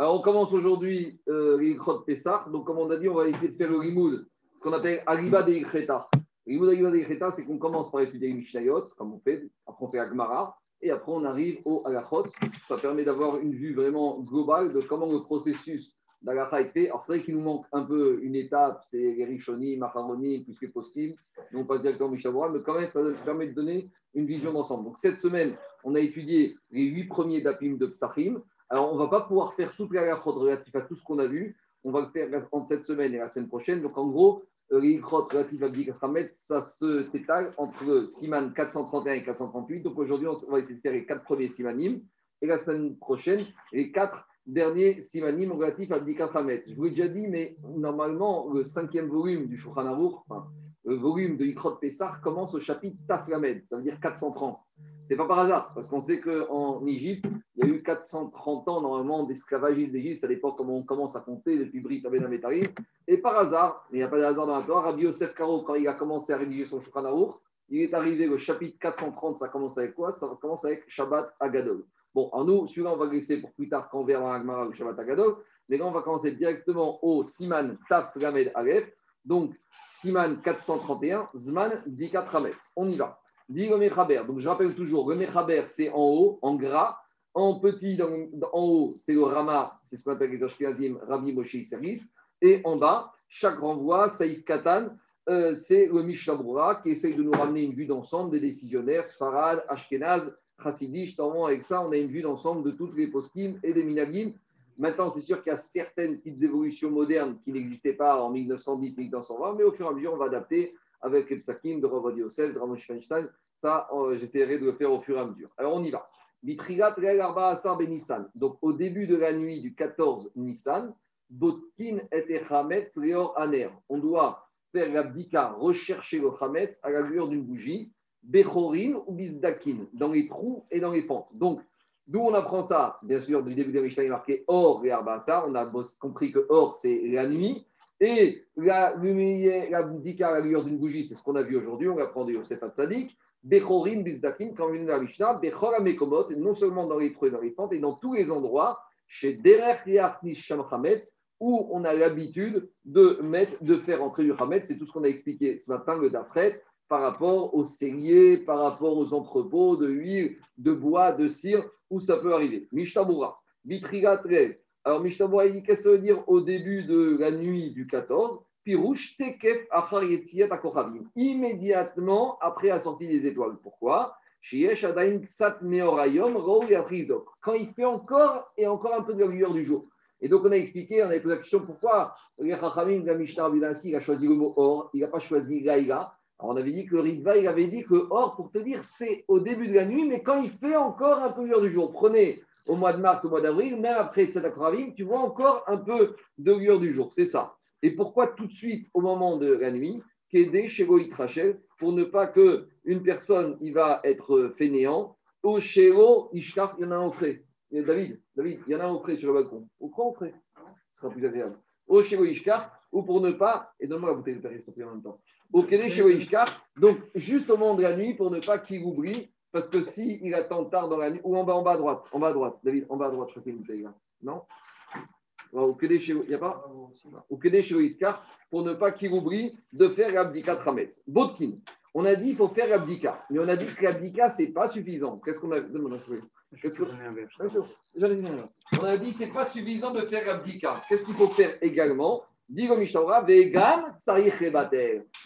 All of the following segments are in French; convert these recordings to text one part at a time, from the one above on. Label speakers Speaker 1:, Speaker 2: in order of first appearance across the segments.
Speaker 1: Alors, on commence aujourd'hui euh, de Pessah. Donc, comme on a dit, on va essayer de faire le limoud, ce qu'on appelle Ariba de Ikreta. Le limoud Ariba de Ikreta, c'est qu'on commence par étudier Mishnayot, comme on fait, après on fait Agmara, et après on arrive au Alachot. Ça permet d'avoir une vue vraiment globale de comment le processus d'Alacha est fait. Alors, c'est vrai qu'il nous manque un peu une étape, c'est les Rishoni, Macaroni, plus les Poskim. Non pas directement Mishabura, mais quand même, ça permet de donner une vision d'ensemble. Donc, cette semaine, on a étudié les huit premiers dapim de Psachim. Alors, on ne va pas pouvoir faire toute la relative à tout ce qu'on a vu. On va le faire entre cette semaine et la semaine prochaine. Donc, en gros, euh, les relatifs à Bdikatramet, ça se t'étale entre Siman 431 et 438. Donc, aujourd'hui, on va essayer de faire les quatre premiers Simanim. Et la semaine prochaine, les quatre derniers Simanim relatifs à Bdikatramet. Je vous l'ai déjà dit, mais normalement, le cinquième volume du Shulchan le volume de Ikrot Pessar commence au chapitre Taflamed, ça veut dire 430 n'est pas par hasard, parce qu'on sait qu'en Égypte, il y a eu 430 ans normalement d'esclavagisme d'Égypte, ça dépend comment on commence à compter depuis Brit Abenametari. Et par hasard, il n'y a pas de hasard dans la Torah, Rabbi Yosef Karo, quand il a commencé à rédiger son Shulchan il est arrivé au chapitre 430, ça commence avec quoi? Ça commence avec Shabbat Agadol. Bon, en nous, celui-là, on va laisser pour plus tard quand on verra Agmara le Shabbat Agadol. Mais là, on va commencer directement au Siman Taf Lamed Aleph. Donc, Siman 431, Zman Dikat Rametz. On y va. Dit le Mechaber. Donc je rappelle toujours, le Mechaber, c'est en haut, en gras. En petit, en haut, c'est le Rama, c'est ce qu'on appelle les Ashkenazim, Rabbi Moshe Service. Et en bas, chaque renvoi, Saïf Katan, euh, c'est le Mishabura qui essaye de nous ramener une vue d'ensemble des décisionnaires, Sfarad, Ashkenaz, Chassidish. Normalement, avec ça, on a une vue d'ensemble de toutes les poskim et des minagim. Maintenant, c'est sûr qu'il y a certaines petites évolutions modernes qui n'existaient pas en 1910-1920, mais au fur et à mesure, on va adapter avec les psakim de Rav Feinstein. Ça, euh, j'essaierai de le faire au fur et à mesure. Alors, on y va. Donc, au début de la nuit du 14 Nissan, Botkin et Aner. On doit faire l'abdika, rechercher le Hametz à la lueur d'une bougie, Bechorin ou Bizdakin, dans les trous et dans les pentes. Donc, d'où on apprend ça? Bien sûr, du début de Mishnah, il est marqué Or et Arbasa. On a compris que Or, c'est la nuit. Et la, l'abdika à la lueur d'une bougie, c'est ce qu'on a vu aujourd'hui. On apprend de Yosef Hatzadik. Bechorin, Bizdakin, quand on la Mishnah, Bechor Amekomot, non seulement dans les trous et dans les pentes, et dans tous les endroits, chez Derech Sham Hametz, où on a l'habitude de, mettre, de faire entrer du Hametz. C'est tout ce qu'on a expliqué ce matin, le Dafret, par rapport aux celliers, par rapport aux entrepôts de huile, de bois, de cire, où ça peut arriver. Mishtabura, Vitrigat Alors, Mishtabura, il dit qu'est-ce que ça veut dire au début de la nuit du 14 Pirouche Tekef Immédiatement après la sortie des étoiles. Pourquoi? Quand il fait encore et encore un peu de la lueur du jour. Et donc, on a expliqué, on a posé la question pourquoi Mishnah il a choisi le mot or, il n'a pas choisi Laïla. on avait dit que Ritva, il avait dit que or, pour te dire, c'est au début de la nuit, mais quand il fait encore un peu de lueur du jour. Prenez au mois de mars, au mois d'avril, même après Tzedakravim, tu vois encore un peu de lueur du jour. C'est ça. Et pourquoi tout de suite au moment de la nuit Qu'aider chez Goït Rachel pour ne pas que une personne il va être fainéant. Au Shelo Ishkar, il y en a un auprès. David, David, il y en a un sur le balcon. Au quoi auprès Ce sera plus agréable. Au Shelo Ishkar, ou pour ne pas, et donne-moi la bouteille de Paris, en même temps. Au Kédé Shelo Ishkar, donc juste au moment de la nuit pour ne pas qu'il oublie, parce que s'il il attend tard dans la nuit, ou en bas, en bas à droite, en bas à droite, David, en bas à droite, je a une bouteille là. Non au il n'y a pas? Au Iskar, pour ne pas qu'il oublie de faire l'abdika Trametz. Botkin, on a dit qu'il faut faire l'abdika, mais on a dit que l'abdika, ce n'est pas suffisant. Qu'est-ce qu'on a Qu'est-ce que... On a dit que ce n'est pas suffisant de faire l'abdika. Qu'est-ce qu'il faut faire également?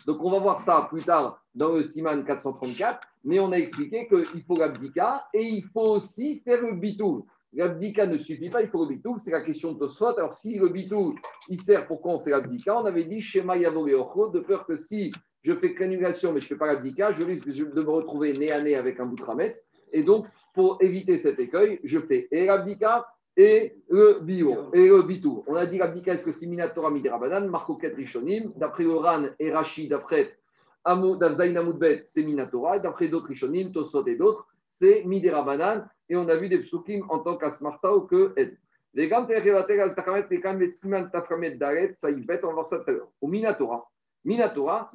Speaker 1: Donc on va voir ça plus tard dans le Siman 434, mais on a expliqué qu'il faut l'abdika et il faut aussi faire le bitou. L'abdika ne suffit pas, il faut le bitou, c'est la question de Tosfot. Alors, si le bitou, il sert pourquoi on fait l'abdika On avait dit Shema Yavoreocho, de peur que si je fais granulation mais je ne fais pas l'abdika, je risque de me retrouver nez à nez avec un bout de rametz. Et donc, pour éviter cet écueil, je fais et l'abdika et le bio, et le bitou. On a dit l'abdika, est-ce que c'est Minatora Midirabanan, Marco Rishonim, d'après Oran et Rachid, d'après Zain Amoudbet, c'est Minatora, et d'après d'autres Rishonim, Tosfot et d'autres, c'est Midirabanan et on a vu des psukim en tant qu'asmarta ou que ed. Les gants et les kam les siman taframet daret, ça y bête, on va voir ça tout à l'heure. Au Minatora, Minatora,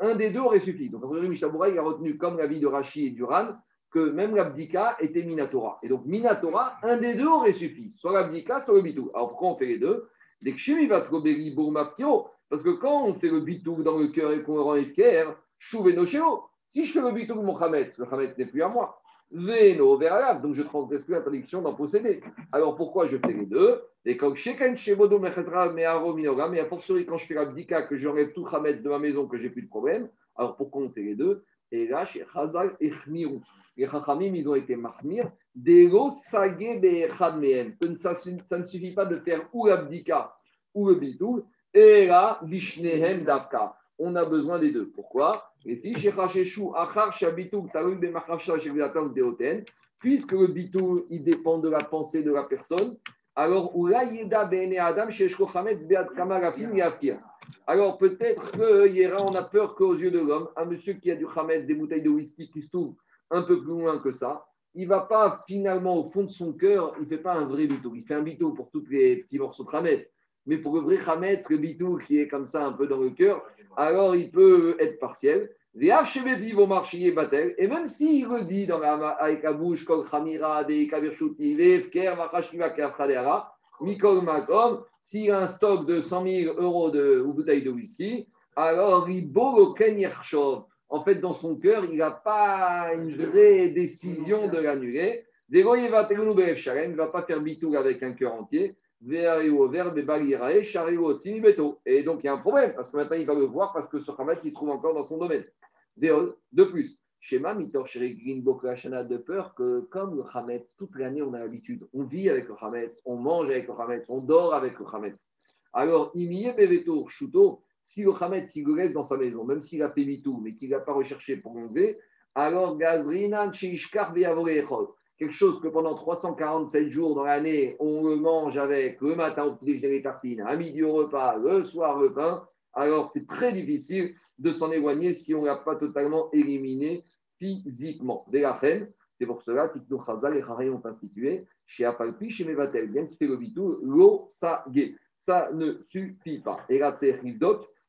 Speaker 1: un des deux aurait suffi. Donc, après, Mishabura, il a retenu comme la vie de Rashi et d'Uran, que même l'abdika était Minatora. Et donc, Minatora, un des deux aurait suffi, soit l'abdika, soit le bitou. Alors, pourquoi on fait les deux? Parce que quand on fait le bitou dans le cœur et qu'on rend Efker, Chouve Si je fais le bitou mon Hametz, le Hametz n'est plus à moi. Veno vers donc je transgresse plus l'interdiction d'en posséder. Alors pourquoi je fais les deux? Et quand chacun chez Bodo mais à mais à fortiori quand je fais l'abdika, que j'enlève tout Hametz de ma maison, que j'ai plus de problème, alors pourquoi on fait les deux? Et là, chez Chazal et. Les Chachamim, ils ont été mahmir. Dego sage be'echad mehem. Ça, ne suffit pas de faire ou l'abdika ou le bitou. Et là, vishnehem davka. On a besoin des deux. Pourquoi? Puisque le bitou, il dépend de la pensée de la personne, alors alors peut-être qu'on a peur qu'aux yeux de l'homme, un monsieur qui a du chametz, des bouteilles de whisky qui se trouvent un peu plus loin que ça, il va pas finalement au fond de son cœur, il fait pas un vrai bitou. Il fait un bitou pour tous les petits morceaux de chametz. Mais pour le vrai chametz, le bitou qui est comme ça un peu dans le cœur, alors il peut être partiel. Et même s'il le dit dans la, avec la bouche, Kol Khamira, De Kavirshuti, Vefker, Makashkiva, Kerkhadera, Mikol Makom, s'il a un stock de 100 000 euros de ou bouteilles de whisky, alors beau En fait, dans son cœur, il n'a pas une vraie décision de l'annuler. Il ne va pas faire bitou avec un cœur entier. Et donc, il y a un problème, parce que maintenant, il va le voir, parce que ce Hamas, il se trouve encore dans son domaine. De plus, schéma Mitor de peur que comme le Hametz, toute l'année on a l'habitude, on vit avec le Hametz, on mange avec le Hametz, on dort avec le Hametz. Alors, Imiye Beveto Shuto, si le Hametz il le laisse dans sa maison, même s'il a fait tout, mais qu'il n'a pas recherché pour l'enlever, alors Gazrinan quelque chose que pendant 347 jours dans l'année, on le mange avec le matin au petit déjeuner les tartines, à midi au repas, le soir le pain, alors c'est très difficile de s'en éloigner si on ne l'a pas totalement éliminé physiquement. Dès la c'est pour cela que Chazal ont institué chez Apalpi, chez Mevatel, bien qu'il fait le bitou, l'eau, ça Ça ne suffit pas. Et là,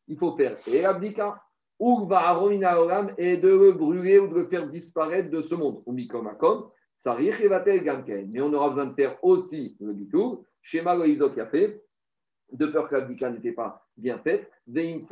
Speaker 1: il faut faire l'abdika, ou et de le brûler ou de le faire disparaître de ce monde. Ou mikomakom, ça Mais on aura besoin de faire aussi le bitou. Chez Malo qui a fait, de peur que l'abdika n'était pas bien faite, avec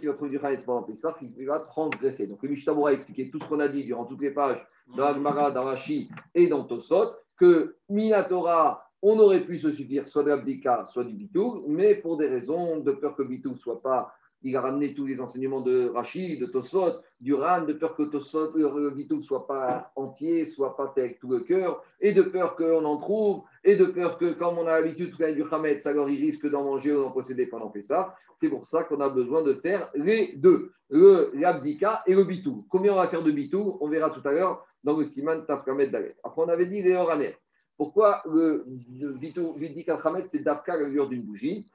Speaker 1: qui va produire pendant Pessah, il va transgresser. Donc le Mishtabura a expliqué tout ce qu'on a dit durant toutes les pages dans Agmara, dans Rashi et dans Tosot, que Minatora, on aurait pu se suffire soit d'abdika, soit du bitou, mais pour des raisons de peur que le bitou ne soit pas il a ramené tous les enseignements de Rachid, de Tosot, du Ran, de peur que Tosot, le ne soit pas entier, soit pas fait avec tout le cœur, et de peur qu'on en trouve, et de peur que, comme on a l'habitude de du Hametz, alors il risque d'en manger ou d'en posséder pendant ça. C'est pour ça qu'on a besoin de faire les deux, l'abdika et le bitou. Combien on va faire de bitou On verra tout à l'heure dans le siman Tafkamet Dalet. Après, on avait dit les oraner. Pourquoi le, bitou, l'abdika c'est d'Afka l'allure d'une bougie?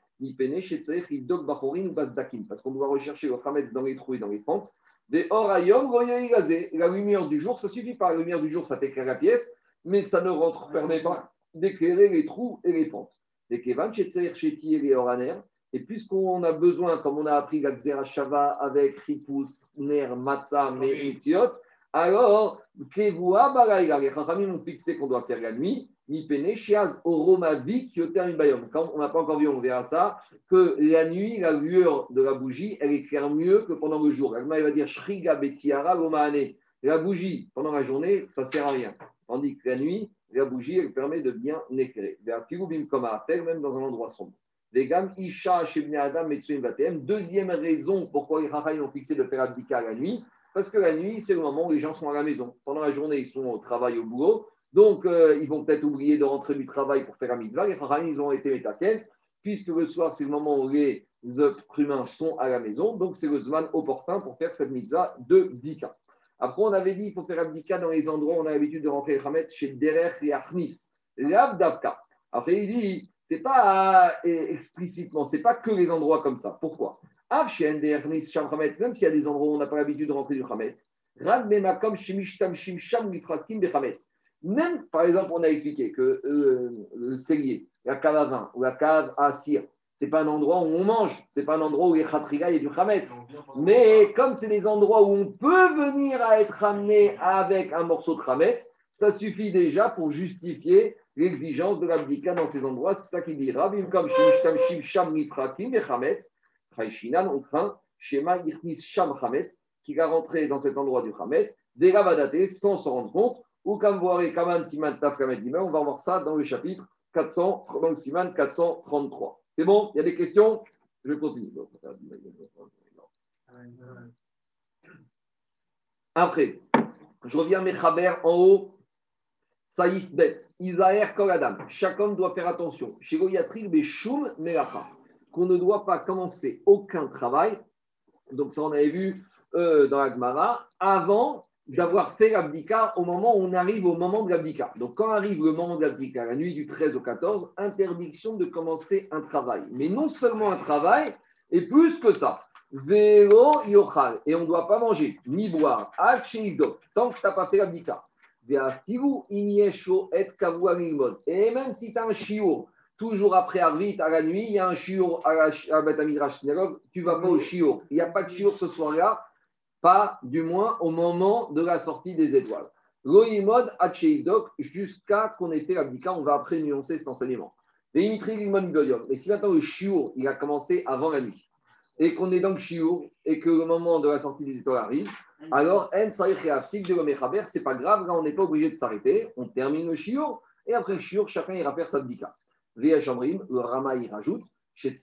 Speaker 1: Parce qu'on doit rechercher le Hametz dans les trous et dans les fentes. Des orayom, la lumière du jour, ça suffit pas. La lumière du jour, ça t'éclaire la pièce, mais ça ne rentre, permet pas d'éclairer les trous et les fentes. Des kevan, et les oraner. Et puisqu'on a besoin, comme on a appris la Shava avec Ripus, Ner, Matzah, Meritziot, alors, Kevoua, les Chachamim ont fixé qu'on doit faire la nuit, Mipene, Shiaz, Oromavik, Yoter, Bayom. Quand on n'a pas encore vu, on verra ça, que la nuit, la lueur de la bougie, elle éclaire mieux que pendant le jour. Elle va dire Shriga, Betiara, Lomaane. La bougie, pendant la journée, ça ne sert à rien. Tandis que la nuit, la bougie, elle permet de bien éclairer. comme à même dans un endroit sombre. Vegam, Isha, Shebne Adam, Deuxième raison pourquoi les Chachamim ont fixé de faire abdika la nuit parce que la nuit, c'est le moment où les gens sont à la maison. Pendant la journée, ils sont au travail, au boulot. Donc, euh, ils vont peut-être oublier de rentrer du travail pour faire la mitzvah. Les frères, ils ont été métaken, puisque le soir, c'est le moment où les êtres humains sont à la maison. Donc, c'est le zman opportun pour faire cette mitzvah de Dika. Après, on avait dit qu'il faut faire Abdika dans les endroits où on a l'habitude de rentrer les chez Derech et Achnis. L'Abdavka. Après, il dit, c'est pas euh, explicitement, c'est pas que les endroits comme ça. Pourquoi? Même s'il y a des endroits où on n'a pas l'habitude de rentrer du Hametz, même, par exemple, on a expliqué que euh, le cellier, la cave à vin ou la cave à cire, c'est pas un endroit où on mange, c'est pas un endroit où il y a khatriga et du khametz. Mais comme c'est des endroits où on peut venir à être amené avec un morceau de khametz, ça suffit déjà pour justifier l'exigence de l'abdika dans ces endroits. C'est ça qu'il dit. Rabim comme shim sham niprakim et chametz. Chayshinan, on craint shema yichnis sham chametz, qui va rentrer dans cet endroit du chametz, des sans s'en rendre compte. Ou kaman siman taf on va voir ça dans le chapitre 400, dans le siman 433. C'est bon? Il y a des questions? Je continue. Après, je reviens à Mechaber en haut. Saïf Bet, Isaer Koladam. Homme doit faire attention. Beshum Melacha. Qu'on ne doit pas commencer aucun travail. Donc, ça, on avait vu euh, dans la Gemara, avant d'avoir fait l'abdika au moment où on arrive au moment de l'abdika. Donc, quand arrive le moment de l'abdika, la nuit du 13 au 14, interdiction de commencer un travail. Mais non seulement un travail, et plus que ça. Vélo yochal. Et on ne doit pas manger ni boire. Tant que tu n'as pas fait l'abdika. Et même si tu as un chiour, toujours après Arvit, à la nuit, il y a un chiour à la Beth synagogue, tu ne vas pas au chiour. Il n'y a pas de chiour ce soir-là, pas du moins au moment de la sortie des étoiles. Loïmod Hacheidok, jusqu'à qu'on ait fait l'abdika, on va après nuancer cet enseignement. Mais si maintenant le chiour, il a commencé avant la nuit, et qu'on est dans le chiour, et que le moment de la sortie des étoiles arrive, alors, en de c'est pas grave, là on n'est pas obligé de s'arrêter, on termine le shiur, et après le shiur, chacun ira faire sa bdika. le Rama il rajoute, chez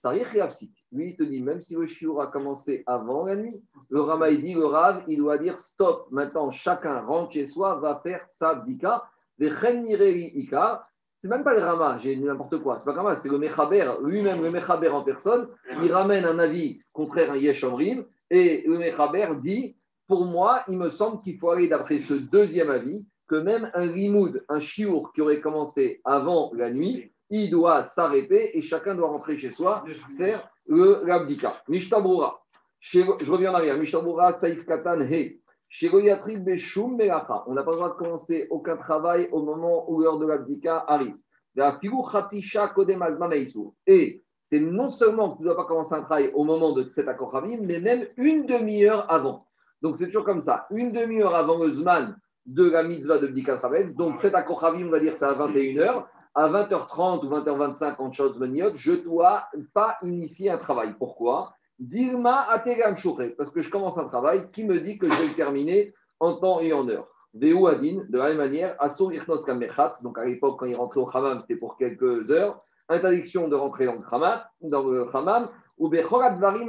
Speaker 1: Lui, il te dit, même si le shiur a commencé avant la nuit, le Rama il dit, le Rav, il doit dire stop, maintenant chacun rentre chez soi, va faire sa bdika. C'est même pas le Rama, j'ai n'importe quoi, c'est pas Rama, c'est le Mechaber, lui-même, le Mechaber en personne, il ramène un avis contraire à Yeshamrim, et le Mechaber dit, pour moi, il me semble qu'il faut aller d'après ce deuxième avis, que même un limoud, un chiour qui aurait commencé avant la nuit, il doit s'arrêter et chacun doit rentrer chez soi, faire le l'abdika. Mishtabura. Je reviens en arrière. Mishtabura, Saïf Katan, He. On n'a pas le droit de commencer aucun travail au moment où l'heure de l'abdika arrive. Et c'est non seulement que tu ne dois pas commencer un travail au moment de cet accord mais même une demi-heure avant. Donc c'est toujours comme ça. Une demi-heure avant le Zman de la mitzvah de Bdikat donc cet Akochavim, on va dire c'est à 21h, à 20h30 ou 20h25 en chose je ne dois pas initier un travail. Pourquoi? Dirma parce que je commence un travail. Qui me dit que je vais le terminer en temps et en heure? Adin, de la même manière, Asur Ichnos donc à l'époque quand il rentrait au Hamam, c'était pour quelques heures, interdiction de rentrer dans le Hamam, dans le ou Varim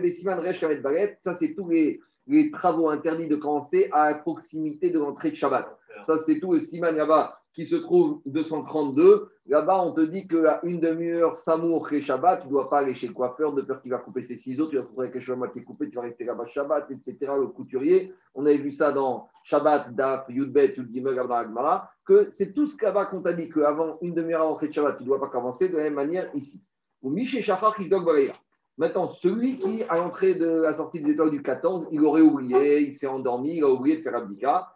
Speaker 1: Besiman Resh Balet, ça c'est tous les les travaux interdits de commencer à proximité de l'entrée de Shabbat. Ça, c'est tout le Siman là-bas qui se trouve 232. Là-bas, on te dit qu'à une demi-heure, Samour et Shabbat, tu ne dois pas aller chez le coiffeur de peur qu'il va couper ses ciseaux, tu vas trouver quelque chose à moitié coupé, tu vas rester là-bas Shabbat, etc. Le couturier. On avait vu ça dans Shabbat, Daf, Yudbet, Yudgimel, Agmara, que c'est tout ce là-bas qu'on t'a dit qu'avant une demi-heure de Shabbat, tu ne dois pas commencer de la même manière ici. Ou Miché Shachar, Maintenant, celui qui, à l'entrée de la sortie des étoiles du 14, il aurait oublié, il s'est endormi, il a oublié de faire abdika.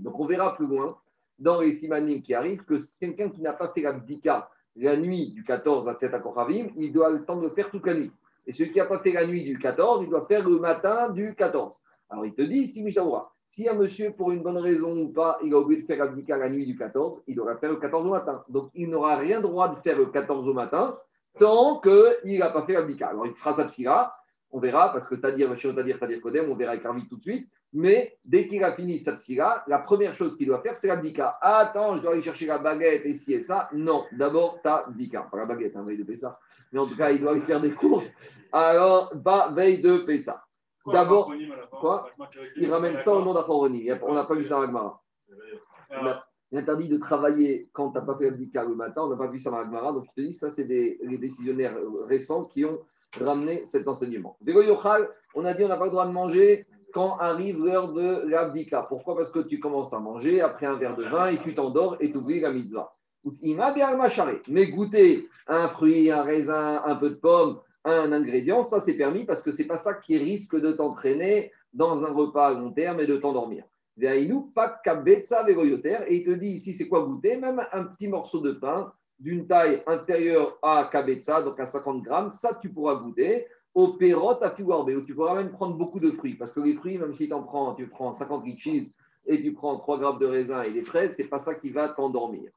Speaker 1: Donc, on verra plus loin dans les simanim qui arrivent que quelqu'un qui n'a pas fait l'abdika la nuit du 14 à 7 Akoravim, il doit le temps de le faire toute la nuit. Et celui qui n'a pas fait la nuit du 14, il doit faire le matin du 14. Alors, il te dit, si Mishaoura, si un monsieur, pour une bonne raison ou pas, il a oublié de faire l'abdika la nuit du 14, il devra faire le 14 au matin. Donc, il n'aura rien droit de faire le 14 au matin tant qu'il n'a pas fait l'abdika. Alors, il fera sa tfila, on verra, parce que Tadir, Tadir, Tadir Kodem, on verra avec Arvi tout de suite. Mais dès qu'il a fini sa tfila, la première chose qu'il doit faire, c'est l'abdika. Attends, je dois aller chercher la baguette et ci et ça. Non, d'abord, ta abdika. Pas la baguette, hein, veille de Pessah. Mais en tout cas, il doit aller faire des courses. Alors, va veille de Pessah. D'abord, quoi Il ramène ça au nom d'Aphoronim. On n'a pas vu ça à Agmara. Il interdit de travailler quand tu n'as pas fait l'abdika le matin. On n'a pas vu ça à Agmara. Donc, je te dis, ça, c'est des, les décisionnaires récents qui ont ramené cet enseignement. on a dit on n'a pas le droit de manger quand arrive l'heure de l'abdika. Pourquoi? Parce que tu commences à manger après un verre de vin et tu t'endors et tu oublies la mitzvah. Mais goûter un fruit, un raisin, un peu de pomme, un ingrédient, ça c'est permis parce que c'est pas ça qui risque de t'entraîner dans un repas à long terme et de t'endormir. Et il te dit ici c'est quoi goûter? Même un petit morceau de pain, d'une taille inférieure à Kabetza, donc à 50 grammes, ça tu pourras goûter. Au Perot à Figuarbe, où tu pourras même prendre beaucoup de fruits, parce que les fruits, même si tu en prends, tu prends 50 cheese et tu prends 3 grammes de raisin et des fraises, c'est pas ça qui va t'endormir.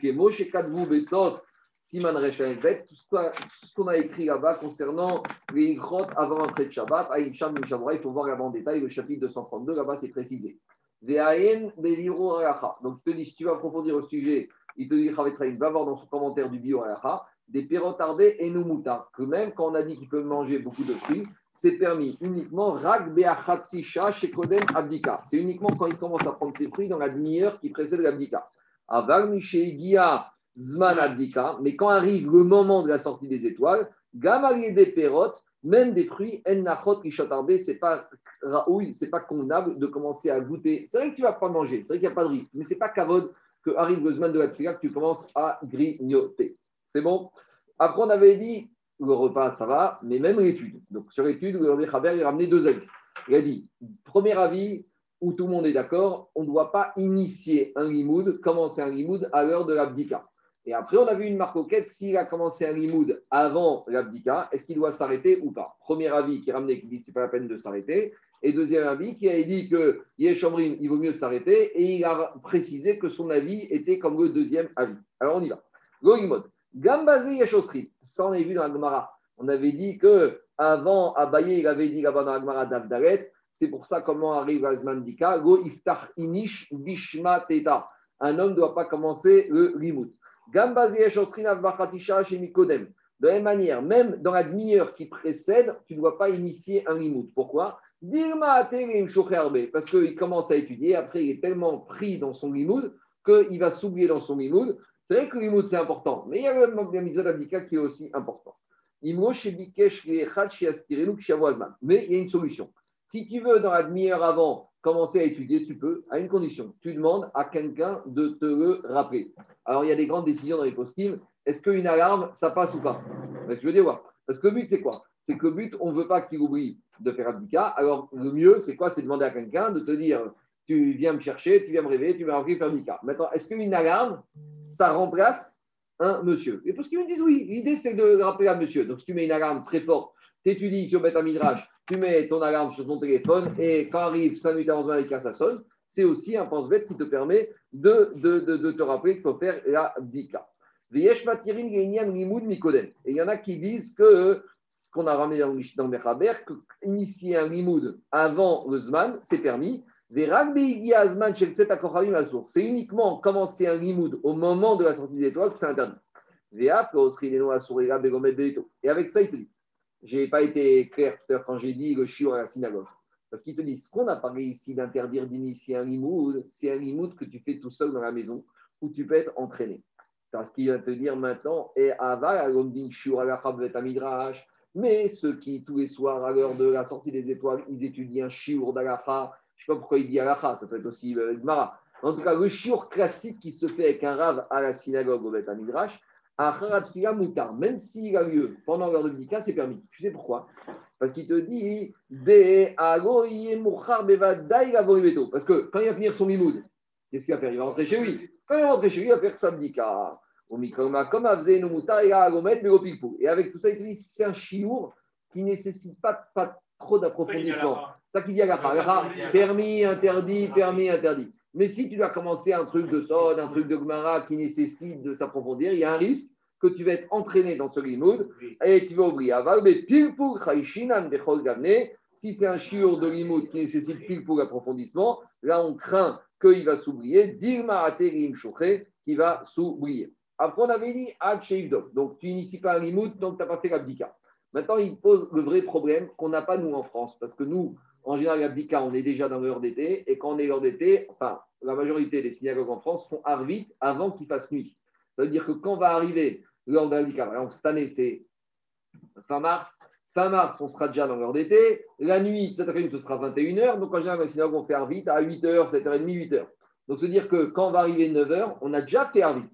Speaker 1: Kemo, chez Kadvou Besot, Siman Rechaïbet, tout ce qu'on a écrit là-bas concernant les grottes avant l'entrée de Shabbat, Aïcham il faut voir là-bas en détail, le chapitre 232, là-bas c'est précisé. Donc, je te dis, si tu vas approfondir le sujet, il te dit, il va voir dans son commentaire du bio des pérotardés et noumuta, que même quand on a dit qu'il peut manger beaucoup de fruits, c'est permis uniquement rag chez Kodem abdika. C'est uniquement quand il commence à prendre ses fruits dans la demi-heure qui précède l'abdika. Aval zman abdika, mais quand arrive le moment de la sortie des étoiles, gamalier des pérotes, même des fruits, en nachot c'est pas raoui, c'est pas convenable de commencer à goûter. C'est vrai que tu vas pas manger, c'est vrai qu'il n'y a pas de risque, mais c'est pas kavod que arrive le zman de la tfila que tu commences à grignoter. C'est bon? Après, on avait dit, le repas, ça va, mais même l'étude. Donc, sur l'étude, le Rabbi Chaber, il a ramené deux avis. Il a dit, premier avis, où tout le monde est d'accord, on ne doit pas initier un limoud, commencer un limoud à l'heure de l'abdika. Et après, on a vu une marque marcoquette, s'il a commencé un limoud avant l'abdika, est-ce qu'il doit s'arrêter ou pas? Premier avis qui ramenait qui dit pas la peine de s'arrêter. Et deuxième avis qui a dit que Yeshomrin, il vaut mieux s'arrêter. Et il a précisé que son avis était comme le deuxième avis. Alors on y va. Goïmod. Gambazé Yeshosri. Ça, on avait vu dans la Gemara. On avait dit que avant Abaye, il avait dit là-bas dans la Gemara d'Avdaret. C'est pour ça comment arrive Azmandika. Go iftach inish bishma teta. Un homme ne doit pas commencer le limoud. De la même manière, même dans la demi-heure qui précède, tu ne dois pas initier un limoud. Pourquoi? Parce qu'il commence à étudier, après il est tellement pris dans son limoud qu'il va s'oublier dans son limoud. C'est vrai que le limoud c'est important, mais il y a le misode abdika qui est aussi important. Mais il y a une solution. Si tu veux, dans la demi-heure avant, commencer à étudier, tu peux, à une condition. Tu demandes à quelqu'un de te le rappeler. Alors, il y a des grandes décisions dans les post Est-ce qu'une alarme, ça passe ou pas? Je veux dire, voir. Parce que le but, c'est quoi? C'est que le but, on ne veut pas qu'il oublie de faire abdika. Alors, le mieux, c'est quoi? C'est demander à quelqu'un de te dire tu viens me chercher, tu viens me réveiller, tu vas remplir faire abdika. Maintenant, est-ce qu'une alarme, ça remplace un monsieur? Et parce qu'ils me disent oui, l'idée, c'est de rappeler à monsieur. Donc, si tu mets une alarme très forte, tu étudies sur Beth Midrash, tu mets ton alarme sur ton téléphone et quand arrive 5 minutes avant le ça sonne, c'est aussi un pense-bête qui te permet de, de, de, te rappeler qu'il faut faire la bdika. Et il y en a qui disent que ce qu'on a ramené dans le Mechaber, qu'initier un limoud avant le Zman, c'est permis. C'est uniquement commencer un limoud au moment de la sortie des étoiles que c'est interdit. Et avec ça, il te dit je n'ai pas été clair tout à l'heure quand j'ai dit le chiot à la synagogue. Parce qu'ils te disent, ce qu'on a parlé ici d'interdire d'initier un limoud, c'est un limoud que tu fais tout seul dans la maison, où tu peux être entraîné. Parce qu'il va te dire maintenant, et aval, midrash. Mais ceux qui, tous les soirs, à l'heure de la sortie des étoiles, ils étudient un shiur d'alacha, je ne sais pas pourquoi il dit alacha, ça peut être aussi le Gemara. En tout cas, le shiur classique qui se fait avec un rave à la synagogue au Bet Midrash, même s'il a lieu pendant l'heure de Bidika, c'est permis. Tu sais pourquoi? Parce qu'il te dit Parce que quand il va finir son mimoud, qu'est-ce qu'il va faire? Il va rentrer chez lui. Quand il va rentrer chez lui, il va faire sa. Et avec tout ça, il te dit c'est un chiour qui ne nécessite pas, pas trop d'approfondissement. Ça qui dit à la permis, interdit, permis, interdit. Mais si tu dois commencer un truc de Sod, un truc de Gmara qui nécessite de s'approfondir, il y a un risque que tu vas être entraîné dans ce limoud et tu vas oublier. Mais pile pour si c'est un chiur de limoud qui nécessite pile pour l'approfondissement, là on craint qu'il va s'oublier. Aterim qui va s'oublier. Après, on avait dit Ad Donc, tu n'inities pas un limoud, donc tu n'as pas fait l'abdika. Maintenant, il pose le vrai problème qu'on n'a pas nous en France. Parce que nous, en général, l'abdika, on est déjà dans l'heure d'été. Et quand on est l'heure d'été, enfin, la majorité des synagogues en France font arvit avant qu'il fasse nuit. Ça veut dire que quand va arriver l'heure d'abdika, par exemple, cette année, c'est fin mars. Fin mars, on sera déjà dans l'heure d'été. La nuit, cette après-midi, ce sera 21h. Donc, en général, les synagogues, on fait arvit à 8h, 7h30, 8h. Donc, se dire que quand va arriver 9h, on a déjà fait arvit.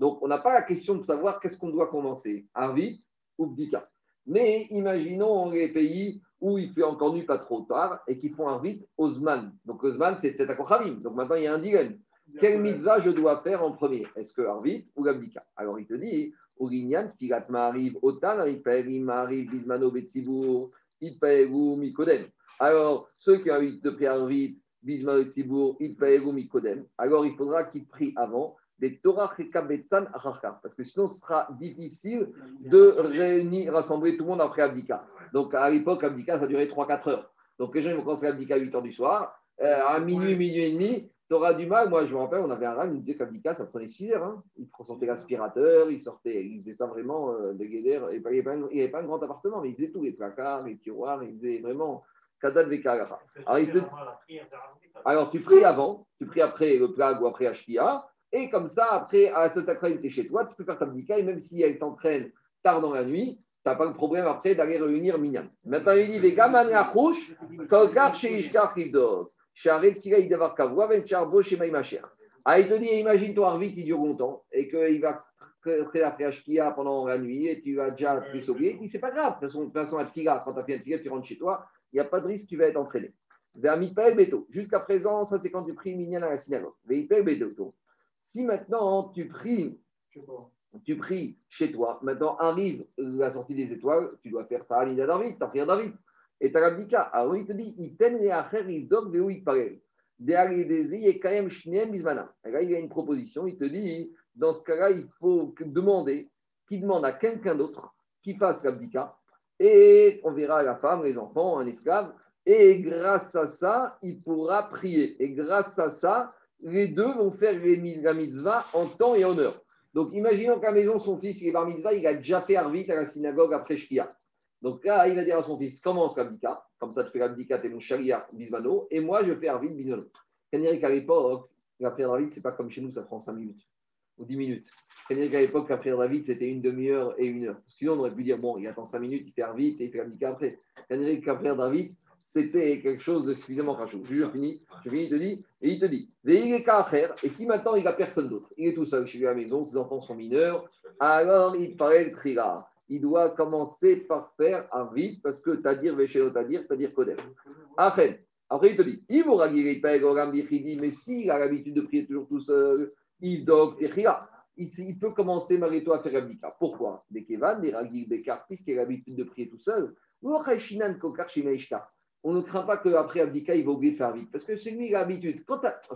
Speaker 1: Donc, on n'a pas la question de savoir qu'est-ce qu'on doit commencer, arvit ou bdika. Mais imaginons les pays où il fait encore nuit pas trop tard et qui font rite Osman. Donc Osman, c'est Tzetakochavim. Donc maintenant, il y a un dilemme. quelle mitzvah je dois faire en premier? Est-ce que Arvit ou l'Abdika Alors il te dit, Olignan, Stigat m'arrive Otan, il m'arrive Bismano Betsibour, ou Mikodem. Alors, ceux qui ont envie de prier Arvit, Bismano Betsibour, ou Mikodem, alors il faudra qu'ils prient avant des Torah Bekabetsan parce que sinon ce sera difficile de réunir, rassembler tout le monde après Abdika. Donc à l'époque, Abdika, ça durait 3-4 heures. Donc les gens vont commencer Abdika à 8 heures du soir. Euh, à minuit, minuit et demi, tu auras du mal. Moi, je me rappelle, on avait un ram, il me disait qu'Abdika, ça prenait 6 heures. Hein. Il sortait l'aspirateur, il sortait, il faisait ça vraiment euh, de guédère. Il n'y avait, pas un grand appartement, mais il faisait tout, les placards, les tiroirs, il faisait vraiment Kadat Vekaracha. Alors, Alors, tu pries avant, tu pries après le plag ou après Ashkia. Et comme ça, après, à ce tu es chez toi, tu peux faire ta bdika, et même si elle t'entraîne tard dans la nuit, tu n'as pas le problème après d'aller réunir Minyan. Maintenant, il dit Vegaman Achouch, Kolkar Sheishkar Kivdor, Sharet Sira Idavar Kavua, Vencharbo Shemaim Asher. Ah, il te dit, imagine-toi, vite, il dure longtemps, et qu'il va faire la Ashkia pendant la nuit, et tu vas déjà plus oublier. Il c'est pas grave. De toute façon, à Tfiga, quand tu as fait un Tfiga, tu rentres chez toi, il n'y a pas de risque, tu vas être entraîné. Vers Beto. Jusqu'à présent, ça c'est quand tu pries Minyan à la synagogue. Mitpael Beto. Si maintenant tu pries, tu pries chez toi, maintenant arrive la sortie des étoiles, tu dois faire ta Amida David, ta prière David. Et ta Rabdika, alors il te dit, il dort où il parle. il y a une proposition, il te dit, dans ce cas-là, il faut demander, qu'il demande à quelqu'un d'autre qui fasse l'abdika, et on verra la femme, les enfants, un esclave, et grâce à ça, il pourra prier. Et grâce à ça, les deux vont faire la mitzvah en temps et en heure. Donc, imaginons qu'à la maison, son fils, il est bar mitzvah, il a déjà fait Arvit à la synagogue après Shkia. Donc là, il va dire à son fils, commence l'abdika, comme ça tu fais l'abdika, t'es mon sharia bismano, et moi je fais Arvit bismano. C'est-à-dire l'époque, la prière c'est pas comme chez nous, ça prend 5 minutes ou 10 minutes. C'est-à-dire l'époque, la prière c'était une demi-heure et une heure. Sinon, on aurait pu dire, bon, il attend 5 minutes, il fait Arvit et il fait l'abdika après. C'est-à-dire que la prière c'était quelque chose de suffisamment rachou. Je finis, je finis, il te dit, et il te dit, et si maintenant il n'a personne d'autre, il est tout seul chez lui à la maison, ses enfants sont mineurs, alors il paraît le trira. Il doit commencer par faire un vide parce que Tadir Véchélo Tadir, Tadir Kodem. Après, après il te dit, il mais s'il a l'habitude de prier toujours tout seul, il dog il peut commencer malgré toi à faire Abdika. Pourquoi? Des Kevan, des Ragil Bekar, puisqu'il a l'habitude de prier tout seul. On ne craint pas qu'après Abdika, il va oublier de faire vite. Parce que c'est lui, il a l'habitude.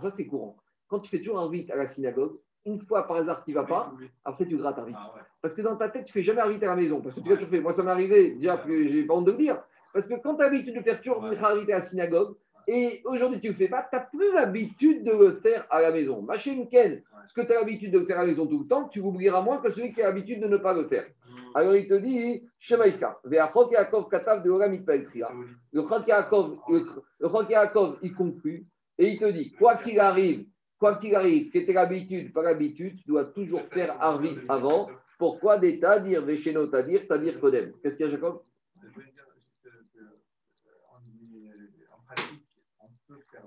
Speaker 1: Ça, c'est courant. Quand tu fais toujours un vite à la synagogue, une fois par hasard, tu ne vas pas, après tu grattes un vite. Ah parce que dans ta tête, tu ne fais jamais un vite à la maison. Parce que tu as toujours fait. Moi, ça m'est arrivé, déjà, j'ai pas honte de le dire. Parce que quand tu as l'habitude de faire toujours un vite à la synagogue, et aujourd'hui tu ne le fais pas, tu n'as plus l'habitude de le faire à la maison. Machine Ken, ce que tu as l'habitude de le faire à la maison tout le temps, tu l'oublieras moins que celui qui a l'habitude de ne pas le faire. Alors il te dit, Shemaïka, Ve'achot Yaakov katav de Olam Le Chot Yaakov, le il conclut et il te dit, quoi qu'il arrive, quoi qu'il arrive, que tu l'habitude, pas l'habitude, tu dois toujours faire Arvit avant. Pourquoi des Tadir, Vesheno Tadir, Tadir Kodem? Qu'est-ce qu'il y a, Jacob
Speaker 2: on peut faire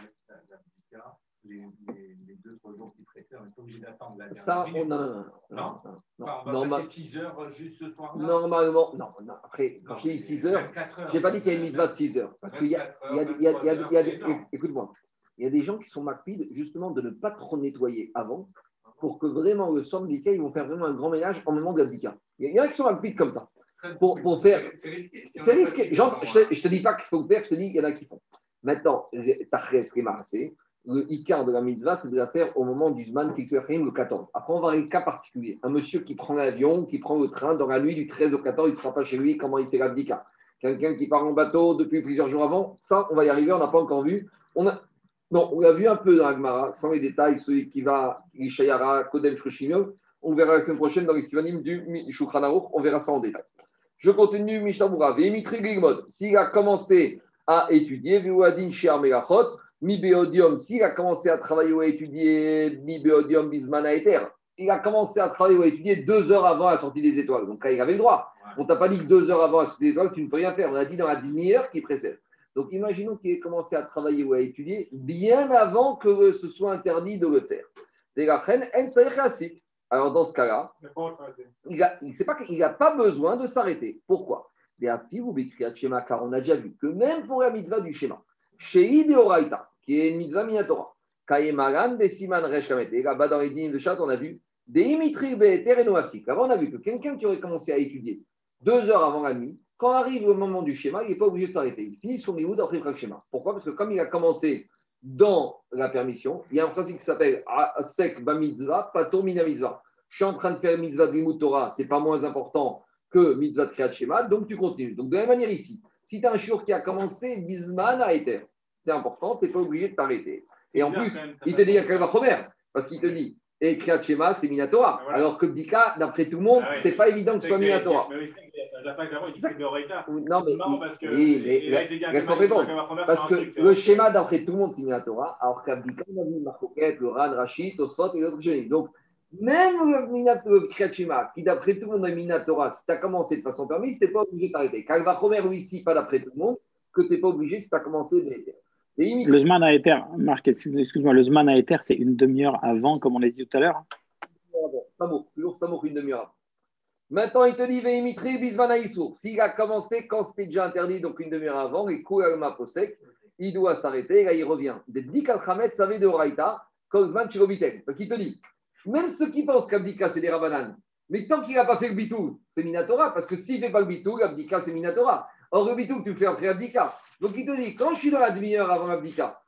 Speaker 2: les, les, deux, trois jours qui précèdent, on est obligé d'attendre la dernière
Speaker 1: Ça,
Speaker 2: minute.
Speaker 1: on a. Non,
Speaker 2: non, non? on va passer 6 heures euh, juste ce soir-là?
Speaker 1: Normalement, non, non. Après, quand je dis 6 heures, je n'ai pas dit qu'il y a une mitzvah de 6 heures. Parce qu'il y a. Écoute-moi, il y a des gens qui sont mapides justement de ne pas trop nettoyer avant pour que vraiment le d'Ika, ils vont faire vraiment un grand ménage en moment de l'abdika. Il y en a qui sont mapides comme ça. Pour, pour faire. C'est risqué. C'est risqué. Genre, je ne te dis pas qu'il faut le faire, je te dis qu'il y en a qui font. Maintenant, Tachres Kemarase, le Icar de la mitzvah, c'est de la faire au moment du Zman Kixerachim, le 14. Après, on va un cas particulier. Un monsieur qui prend l'avion, qui prend le train dans la nuit du 13 au 14, il ne sera pas chez lui, comment il fait l'abdika? Quelqu'un qui part en bateau depuis plusieurs jours avant, ça, on va y arriver, on n'a pas encore vu. On a, non, on l'a vu un peu dans Agmara, sans les détails, celui qui va, Ishayara, Kodem Shkoshimov, on verra la semaine prochaine dans les Sivanim du Shukranarok, on verra ça en détail. Je continue Mishnabura, Vemitri Gligmod, s'il a commencé à étudier, Shiar Megachot, Mi Beodium, s'il a commencé à travailler ou à étudier Mi Beodium Bismana Eter, il a commencé à travailler ou à étudier deux heures avant la sortie des étoiles. Donc là, il avait le droit. On t'a pas dit que deux heures avant la sortie des étoiles, tu ne peux rien faire. On a dit dans la demi-heure qui précède. Donc imaginons qu'il ait commencé à travailler ou à étudier bien avant que ce soit interdit de le faire. Alors dans ce cas-là, il n'a pas besoin de s'arrêter. Pourquoi? Car on a déjà vu que même pour la mitzvah du schéma, chez Ideoraita, qui est une mitzvah Minatora, Kaemaran, des Siman Reshkamet. Et là-bas, dans les dîmes de chat, on a vu des Imitri Be'eter et. Avant, on a vu que quelqu'un qui aurait commencé à étudier deux heures avant la nuit, quand arrive le moment du schéma, il n'est pas obligé de s'arrêter. Il finit son niveau après le schéma. Pourquoi? Parce que comme il a commencé dans la permission, il y a un principe qui s'appelle Sek Bamitzvah, Pato Minamitzvah. Je suis en train de faire mitzvah de Torah, c'est pas moins important que mitzvah de Kriyat Shema, donc tu continues. Donc de la même manière ici, si tu as un jour qui a commencé, Bisman a été. C'est important, tu n'es pas obligé de t'arrêter. Et en plus, il te dit à quel première, parce qu'il te dit, et Kriyat Shema, c'est Minatora. Ah, alors que Bdika, d'après tout le monde, ah c'est pas évident que ce soit Minatora. Non, mais, parce que oui, mais laisse-moi répondre. Parce que le schéma d'après tout le monde, c'est Minatora, alors qu'Abdika, on a vu Marcoquet, le Ran, Rachid, Tosfot et d'autres génies. Donc, même le Shema, qui d'après tout le monde est Minatora, si tu as commencé de façon permise, tu n'es pas obligé de t'arrêter. Kalvachomer, lui, ici, pas d'après tout le monde, que tu n'es pas obligé si tu as commencé de
Speaker 3: le Zman à Ether, Marc, excuse-moi, le Zman à Ether, c'est une demi-heure avant, comme on l'a dit tout à l'heure
Speaker 1: Ça vaut, toujours ça vaut une demi-heure avant. Maintenant, il te dit Veimitri Bisman S'il a commencé quand c'était déjà interdit, donc une demi-heure avant, et Koualma Posek, il doit s'arrêter, et là il revient. Des Dikal Khamet, savait de Raïta, Kozman Chirobitek. Parce qu'il te dit, même ceux qui pensent qu'Abdika c'est des Rabanan, mais tant qu'il n'a pas fait le bitou, c'est Minatora, parce que s'il ne fait pas le bitou, l'Abdika c'est Minatora. Or, le bitou, tu le fais après Abdika. Donc il te dit, quand je suis dans la demi-heure avant l'abdika,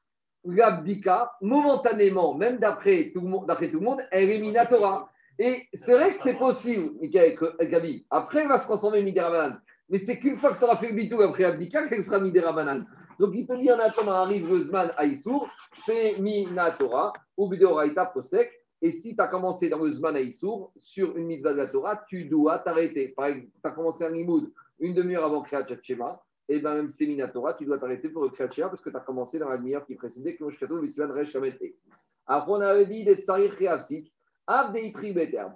Speaker 1: l'abdika, momentanément, même d'après tout, tout, le monde, elle est minatora. Et c'est vrai que c'est possible, Gabi. Après, elle va se transformer en midirabanan. Mais c'est qu'une fois que tu auras fait le bitou après abdika, qu'elle sera midirabanan. Donc il te dit, en attendant, arrive le Zman Aïsour, c'est Minatora, ou Bideoraita Posek. Et si tu as commencé dans le Zman Aïsour, sur une mitzvah de la Torah, tu dois t'arrêter. Par exemple, tu as commencé un limoud une demi-heure avant Kriyat Shema et bien même c'est Minatora, tu dois t'arrêter pour le Kriyat parce que tu as commencé dans la demi-heure qui précédait, que Après, on avait dit d'être Sarir Après,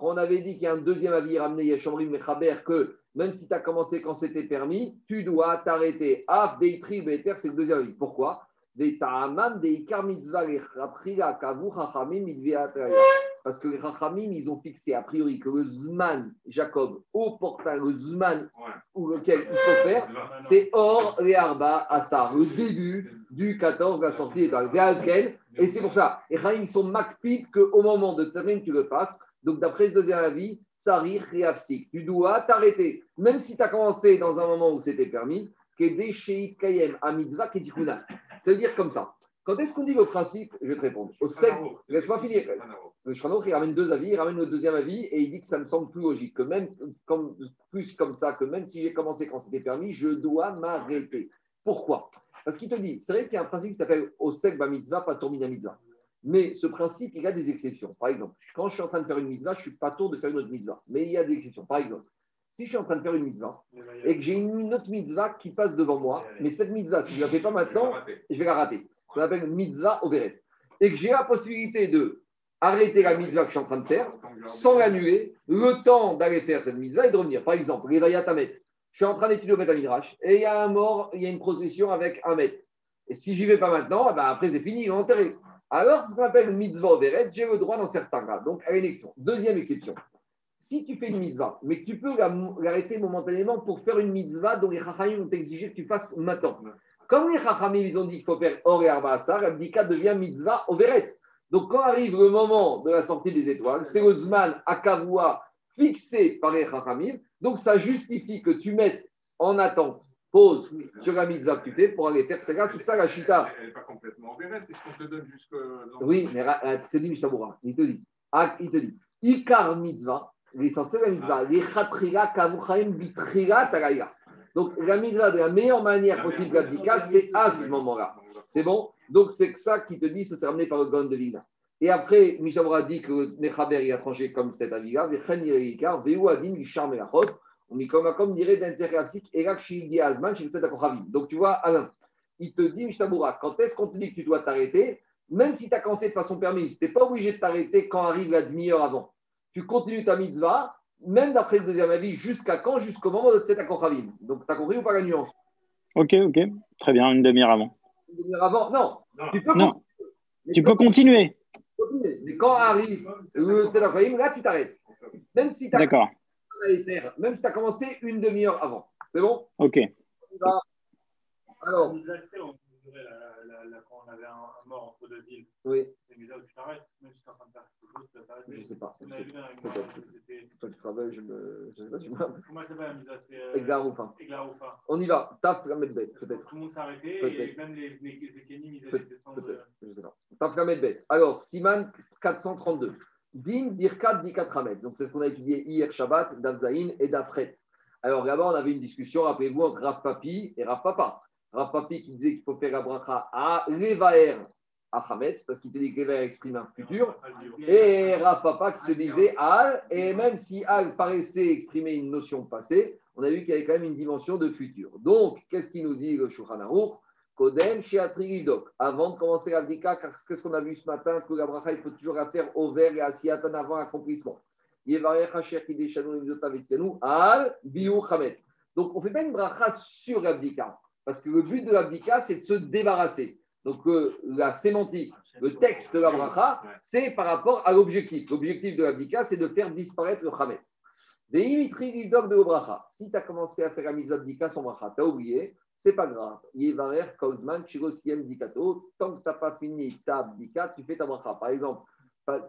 Speaker 1: on avait dit qu'il y a un deuxième avis ramené Yeshomrim Mechaber que même si tu as commencé quand c'était permis, tu dois t'arrêter. Av Deitri Beter, c'est le deuxième avis. Pourquoi? Parce que les Rachamim, ils ont fixé a priori que le Zman, Jacob, au portail, le Zman ou lequel il faut faire, c'est Or et Arba Assar, le début du 14, la sortie étoile. Et c'est pour ça, les Rachamim, ils sont makpid qu'au moment de Tsamin, tu le fasses. Donc, d'après ce deuxième avis, Sarir et Tu dois t'arrêter, même si tu as commencé dans un moment où c'était permis, que des Kayem, Amidva. Ça veut dire comme ça. Quand est-ce qu'on dit le principe Je vais te répondre. Au laisse-moi finir. Le Shranor, il ramène deux avis, il ramène le deuxième avis et il dit que ça me semble plus logique, que même comme, plus comme ça, que même si j'ai commencé quand c'était permis, je dois m'arrêter. Pourquoi? Parce qu'il te dit, c'est vrai qu'il y a un principe qui s'appelle Osek ba mitzvah, pas Tormina mitzvah. Mais ce principe, il a des exceptions. Par exemple, quand je suis en train de faire une mitzvah, je ne suis pas tour de faire une autre mitzvah. Mais il y a des exceptions. Par exemple, si je suis en train de faire une mitzvah et que j'ai une autre mitzvah qui passe devant moi, mais cette mitzvah, si je ne la fais pas maintenant, je vais la rater. On appelle mitzvah overet. Et que j'ai la possibilité de arrêter la mitzvah que je suis en train de faire sans l'annuler, le temps d'aller faire cette mitzvah et de revenir. Par exemple, les Tamet. Je suis en train d'étudier au Betamidrash et il y a un mort, il y a une procession avec un maître. Et si j'y vais pas maintenant, eh ben après c'est fini, il est enterré. Alors, ce qu'on appelle mitzvah overet, j'ai le droit dans certains cas. Donc, à une exception. Deuxième exception. Si tu fais une mitzvah, mais que tu peux l'arrêter momentanément pour faire une mitzvah dont les chachamim ont exigé que tu fasses maintenant. Comme les chachamim, ils ont dit qu'il faut faire or et arba asar, l'abdika devient mitzvah overet. Donc, quand arrive le moment de la sortie des étoiles, c'est Osman Akavua fixé par les Chachamim. Donc, ça justifie que tu mettes en attente, pause sur la mitzvah que tu fais pour aller faire C'est ça la chita.
Speaker 2: Elle n'est pas complètement en puisqu'on te donne jusque.
Speaker 1: Oui, mais c'est dit Mishabura. Il te dit. Ah, il te dit. Ikar mitzvah, l'essentiel de la mitzvah. Donc, la mitzvah de la meilleure manière possible d'appliquer, c'est à ce moment-là. C'est bon? Donc, c'est ça qui te dit, ça s'est ramené par le Gon de. Et après, Mishabra dit que Mechaber a tranché comme cet avis-là, comme dirait Donc tu vois, Alain, il te dit, Mishabura, quand est-ce qu'on te dit que tu dois t'arrêter Même si tu as commencé de façon permise, tu n'es pas obligé de t'arrêter quand arrive la demi-heure avant. Tu continues ta mitzvah, même d'après le deuxième avis, jusqu'à quand Jusqu'au moment de Tset Donc tu as compris ou pas la nuance?
Speaker 3: Ok, ok, très bien, une demi-heure avant.
Speaker 1: Une demi-heure avant? Non,
Speaker 3: tu peux, non. Tu peux continuer.
Speaker 1: Mais quand arrive le Tzedakayim, là, tu t'arrêtes. Même si tu as, même si as commencé une demi-heure avant. C'est bon?
Speaker 3: Ok.
Speaker 1: Alors.
Speaker 2: On a
Speaker 4: avait un, un mort entre deux villes.
Speaker 1: Oui,
Speaker 4: C'est bizarre où tu t'arrêtes, même si tu es en train de faire quelque chose, tu vas t'arrêter.
Speaker 1: je sais pas.
Speaker 4: Qu'on avait vu un
Speaker 1: Peut-être. je ne je sais pas, tu me.
Speaker 4: Comment ça s'appelle la Misa C'est. euh,
Speaker 1: Eglar ou pas.
Speaker 4: Eglaroufa.
Speaker 1: On y va. Taf, la Medbet, peut-être.
Speaker 4: Tout le monde s'arrêtait et même les, Kenim, ils allaient descendre. euh,
Speaker 1: je sais pas. Taf, la Medbet. Alors, Siman 432. Din, Birkat, Dikat, Ramet. Donc, c'est ce qu'on a étudié hier, Shabbat, Davzaïn et Dafret. Alors, là-bas, on avait une discussion, rappelez-vous, entre Rav Papi et Rav Papa. Rav Papi qui disait qu'il faut faire la bracha à Levaer à Hametz, parce qu'il te dit que Levaer exprime un futur. Et Rav Papa qui te disait Al, et même si Al paraissait exprimer une notion passée, on a vu qu'il y avait quand même une dimension de futur. Donc, qu'est-ce qu'il nous dit le Shulchan Kodem Sheatri Livdok. Avant de commencer l'Abdika, car qu'est-ce qu'on a vu ce matin? Que la bracha, il faut toujours la faire au vert et à Siatan avant Al, Chametz. Donc, on ne fait pas une bracha sur l'Abdika, parce que le but de l'Abdika, c'est de se débarrasser. Donc, euh, la sémantique, le texte de la bracha, c'est par rapport à l'objectif. L'objectif de l'abdika, c'est de faire disparaître le chametz. Ve'imitri de bracha. Si tu as commencé à faire la mise d'abdika sans bracha, tu as oublié, c'est pas grave. Yevarer chirosiem dikato. Tant que tu n'as pas fini ta abdika, tu fais ta bracha. Par exemple,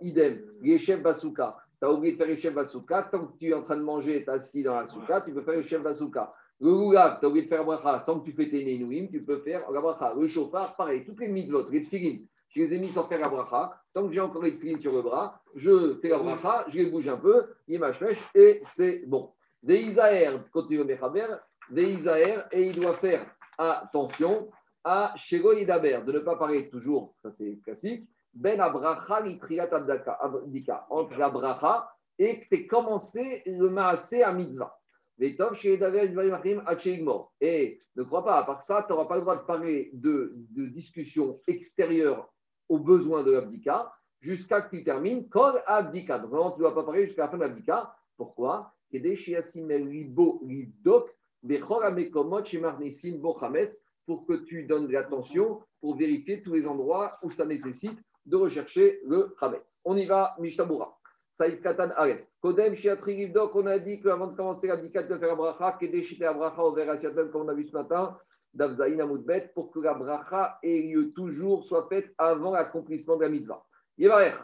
Speaker 1: idem, yeshev basuka. Tu as oublié de faire yeshev basuka. Tant que tu es en train de manger, tu es assis dans la souka, tu peux faire yeshev basuka. Le lulav, tu as oublié de faire la bracha. Tant que tu fais tes nenouim, tu peux faire la bracha. Le chauffard, pareil. Toutes les mitzvot, les tfilin, je les ai mis sans faire la bracha. Tant que j'ai encore les tefilines sur le bras, je fais la bracha, je les bouge un peu, mèche et c'est bon. Des Isaër, continue le Mechaber, des Isaër, et il doit faire attention à Shego Yedaber, de ne pas parler toujours, ça c'est classique, Ben Abracha Litriat Abdika, entre la bracha et que tu commencé le maasé à mitzvah. Et ne crois pas, à part ça, tu n'auras pas le droit de parler de, de discussions extérieures aux besoins de l'abdika jusqu'à que tu termines Kol Abdika. Donc vraiment, tu ne dois pas parler jusqu'à la fin de l'abdika. Pourquoi? Pour que tu donnes de l'attention pour vérifier tous les endroits où ça nécessite de rechercher le Chametz. On y va, Mishtabura. Saïf Katan Aref. Kodem Shiatri Livdok, on a dit qu'avant de commencer l'abdika, tu dois faire la bracha, Kedeshite la bracha, au Asiatel, comme on a vu ce matin, d'Avzaïn Amoudbet, pour que la bracha ait lieu toujours, soit faite avant l'accomplissement de la mitzvah. Yevarech.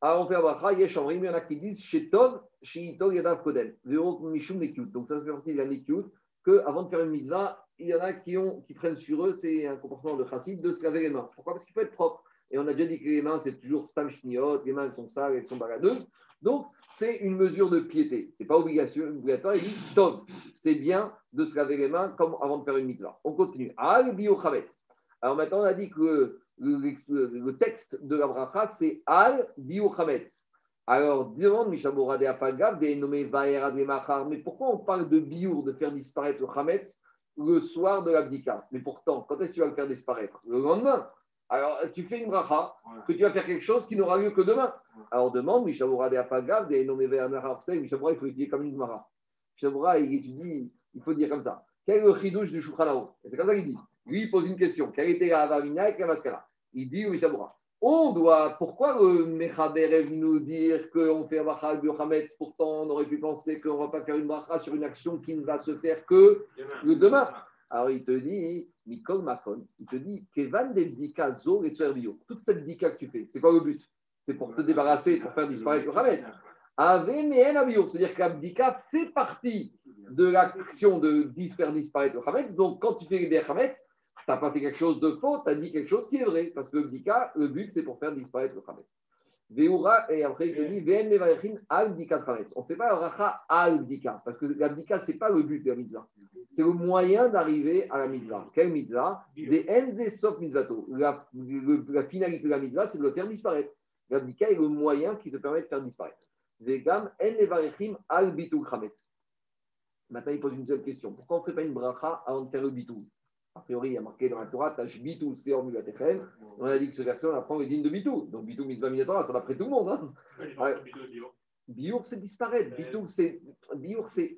Speaker 1: Alors on fait la bracha, Yeshamrim, il y en a qui disent chez Tov, chez Tov, Yadav Kodem. Mishum Nekyut. Donc ça, ça fait partie de la Nekyut, qu'avant de faire une mitzvah, il y en a qui, prennent sur eux, c'est un comportement de chassid, de se laver les mains. Pourquoi? Parce qu'il faut être propre. Et on a déjà dit que les mains, c'est toujours stam les mains elles sont sales, elles sont baladeuses. Donc, c'est une mesure de piété. Ce n'est pas obligation, obligatoire. Il dit, Tov, c'est bien de se laver les mains comme avant de faire une mitzvah. On continue. Al bio chavetz. Alors maintenant, on a dit que le, texte de la bracha, c'est Al bio chavetz. Alors, demande Mishabura de Apagav, des nommés Vaera de Machar. Mais pourquoi on parle de biour, de faire disparaître le chametz le soir de l'abdika? Mais pourtant, quand est-ce que tu vas le faire disparaître? Le lendemain. Alors, tu fais une bracha, que tu vas faire quelque chose qui n'aura lieu que demain. Alors, demande Mishabura de Apagav, des nommés savez, Mishabura, il faut étudier comme une mara. Mishabura, il étudie, il faut dire comme ça. Quel est le chidouche du Et c'est comme ça qu'il dit. Lui, il pose une question. Quelle était la Avamina et la Maskara Il dit Mishabura. On doit. Pourquoi le Mechaber est venu nous dire qu'on fait un bracha al Hametz Pourtant, on aurait pu penser qu'on ne va pas faire une bracha sur une action qui ne va se faire que le demain. Alors, il te dit, Mikol Makon, il te dit, Kevan Devdika Zo et. Toute cette dika que tu fais, c'est quoi le but? C'est pour te débarrasser, pour faire disparaître le Hametz. Ave Mehen Abiyur, c'est-à-dire que l'abdika fait partie de l'action de faire disparaître le Hametz. Donc, quand tu fais le Hametz, tu n'as pas fait quelque chose de faux, tu as dit quelque chose qui est vrai. Parce que l'abdika, le but, c'est pour faire disparaître le Hametz. Veura, et après, il te dit, Ven al. On ne fait pas le racha al Dika, parce que l'abdika, ce n'est pas le but de la mitzvah. C'est le moyen d'arriver à la mitzvah. Quelle mitzvah? Des enze mitzvato. La, la finalité de la mitzvah, c'est de le faire disparaître. L'abdika est le moyen qui te permet de faire disparaître. Vegam en al bitul. Maintenant, il pose une seule question. Pourquoi on ne fait pas une bracha avant de faire le bitul A priori, il y a marqué dans la Torah, Tash bitul seor mulatechem. On a dit que ce verset, on apprend le digne de bitul. Donc, bitul mitzvah minatora, ça va près tout le monde. Hein. Ouais. Biour, c'est disparaître. C'est. Biour, c'est.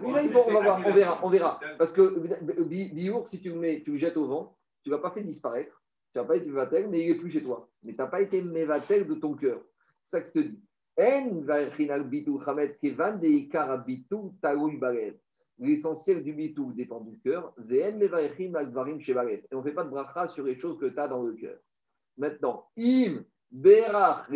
Speaker 1: Tu mets faut- on va voir, on verra, on verra. Parce que bi- biour, si tu le mets, tu le jettes au vent, tu ne vas pas faire disparaître. Tu n'as pas été mévatel, mais il n'est plus chez toi. Mais tu n'as pas été mévatel de ton cœur. C'est ça que je te dis. Chametz l'essentiel du bitou dépend du cœur. Et on ne fait pas de bracha sur les choses que tu as dans le cœur. Maintenant, im berach.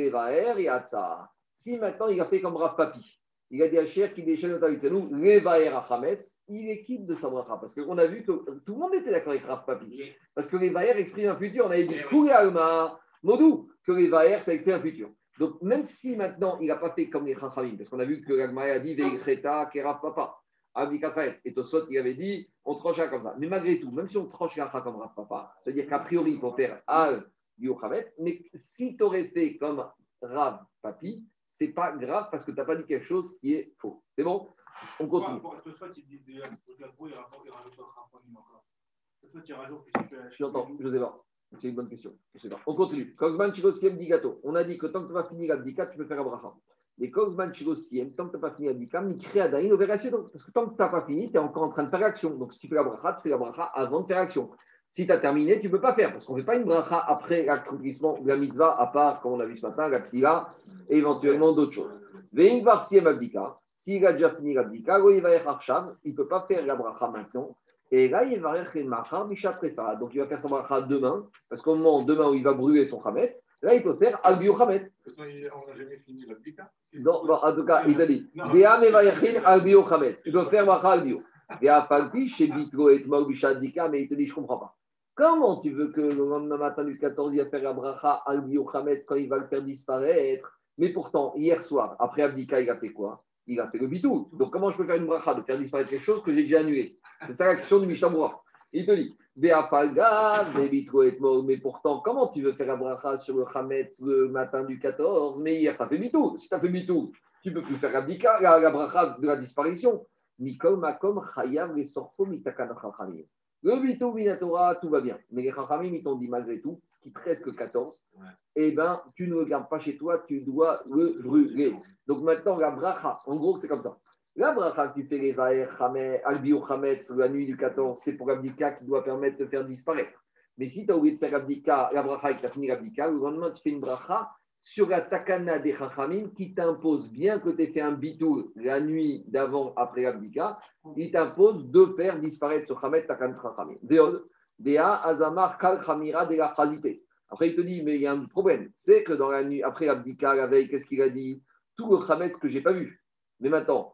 Speaker 1: Si maintenant il a fait comme Rav Papi, il a dit à Cher qui déchaîne nous levaer achametz, il est quitte de sa bracha. Parce qu'on a vu que tout le monde était d'accord avec Rav Papi. Parce que levaer exprime un futur. On avait dit Koulé alma, modou, que levaer ça exprime un futur. Donc, même si maintenant il n'a pas fait comme les Chachamim, parce qu'on a vu que l'Agmaï a dit Veicheta, Kera Papa, Abdi Kafret, et Tosot, il avait dit on tranche un comme ça. Mais malgré tout, même si on tranche un comme Rav Papa, c'est-à-dire qu'a priori, il faut faire Al Yochametz, mais si tu aurais fait comme Rav Papi, c'est pas grave parce que tu n'as pas dit quelque chose qui est faux. C'est bon? On continue.
Speaker 4: Pour pour-
Speaker 1: Je l'entends, je sais pas. C'est une bonne question. Je sais pas. On continue. Digato. On a dit que tant que tu vas finir l'abdika, tu peux faire Abraham. Mais Kozman Chirosiem, tant que tu n'as pas fini l'abdika, Mikre Adain Overation. Parce que tant que tu n'as pas fini, tu es encore en train de faire l'action. Donc si tu fais la bracha, tu fais la bracha avant de faire l'action. Si tu as terminé, tu ne peux pas faire. Parce qu'on ne fait pas une bracha après l'accomplissement de la mitzvah, à part, comme on a vu ce matin, la pila et éventuellement d'autres choses. Vein Varsiem Abdika. S'il a déjà fini l'abdika, il ne peut pas faire la bracha maintenant. Et là, il va faire. Donc, il va faire son bracha demain, parce qu'au moment demain où il va brûler son chametz, là, il peut faire al bio chametz.
Speaker 2: De toute façon, il- on n'a jamais fini l'abdika.
Speaker 1: Non, bon, en tout cas, il dit. Dea mevayachin peut faire bracha al bio. Dea palpi, chez bitro et ou dika, mais il te dit, je ne comprends pas. Comment tu veux que le lendemain matin du 14, il va faire la bracha al bio chametz quand il va le faire disparaître? Mais pourtant, hier soir, après Abdika, il a fait quoi? Il a fait le bitou. Donc, comment je peux faire une bracha de faire disparaître quelque chose que j'ai déjà annulé? C'est ça la question du Mishnah Il te dit Mais pourtant, comment tu veux faire la bracha sur le Hametz le matin du 14 Mais hier, tu as fait bitou. Si tu as fait bitou, tu ne peux plus faire la, la bracha de la disparition. Le bitou Minatora, tout va bien. Mais les Chachamim, ils t'ont dit malgré tout, ce qui te reste que 14,
Speaker 2: Ouais.
Speaker 1: eh ben, tu ne le gardes pas chez toi, tu dois le brûler. Donc maintenant, la bracha, en gros, c'est comme ça. La bracha que tu fais les albi ou chametz, la nuit du 14, c'est pour l'abdika qui doit permettre de faire disparaître. Mais si tu as oublié de faire l'abdika, la bracha et tu as fini l'abdika, le lendemain, tu fais une bracha sur la takana des chachamim qui t'impose, bien que tu aies fait un bitou la nuit d'avant, après l'abdika, il t'impose de faire disparaître ce chamet takan chachamim. Dea, azamar, kal chamira de la. Après, il te dit, mais il y a un problème. C'est que dans la nuit, après l'abdika, la veille, qu'est-ce qu'il a dit? Tout le chametz que je n'ai pas vu. Mais maintenant.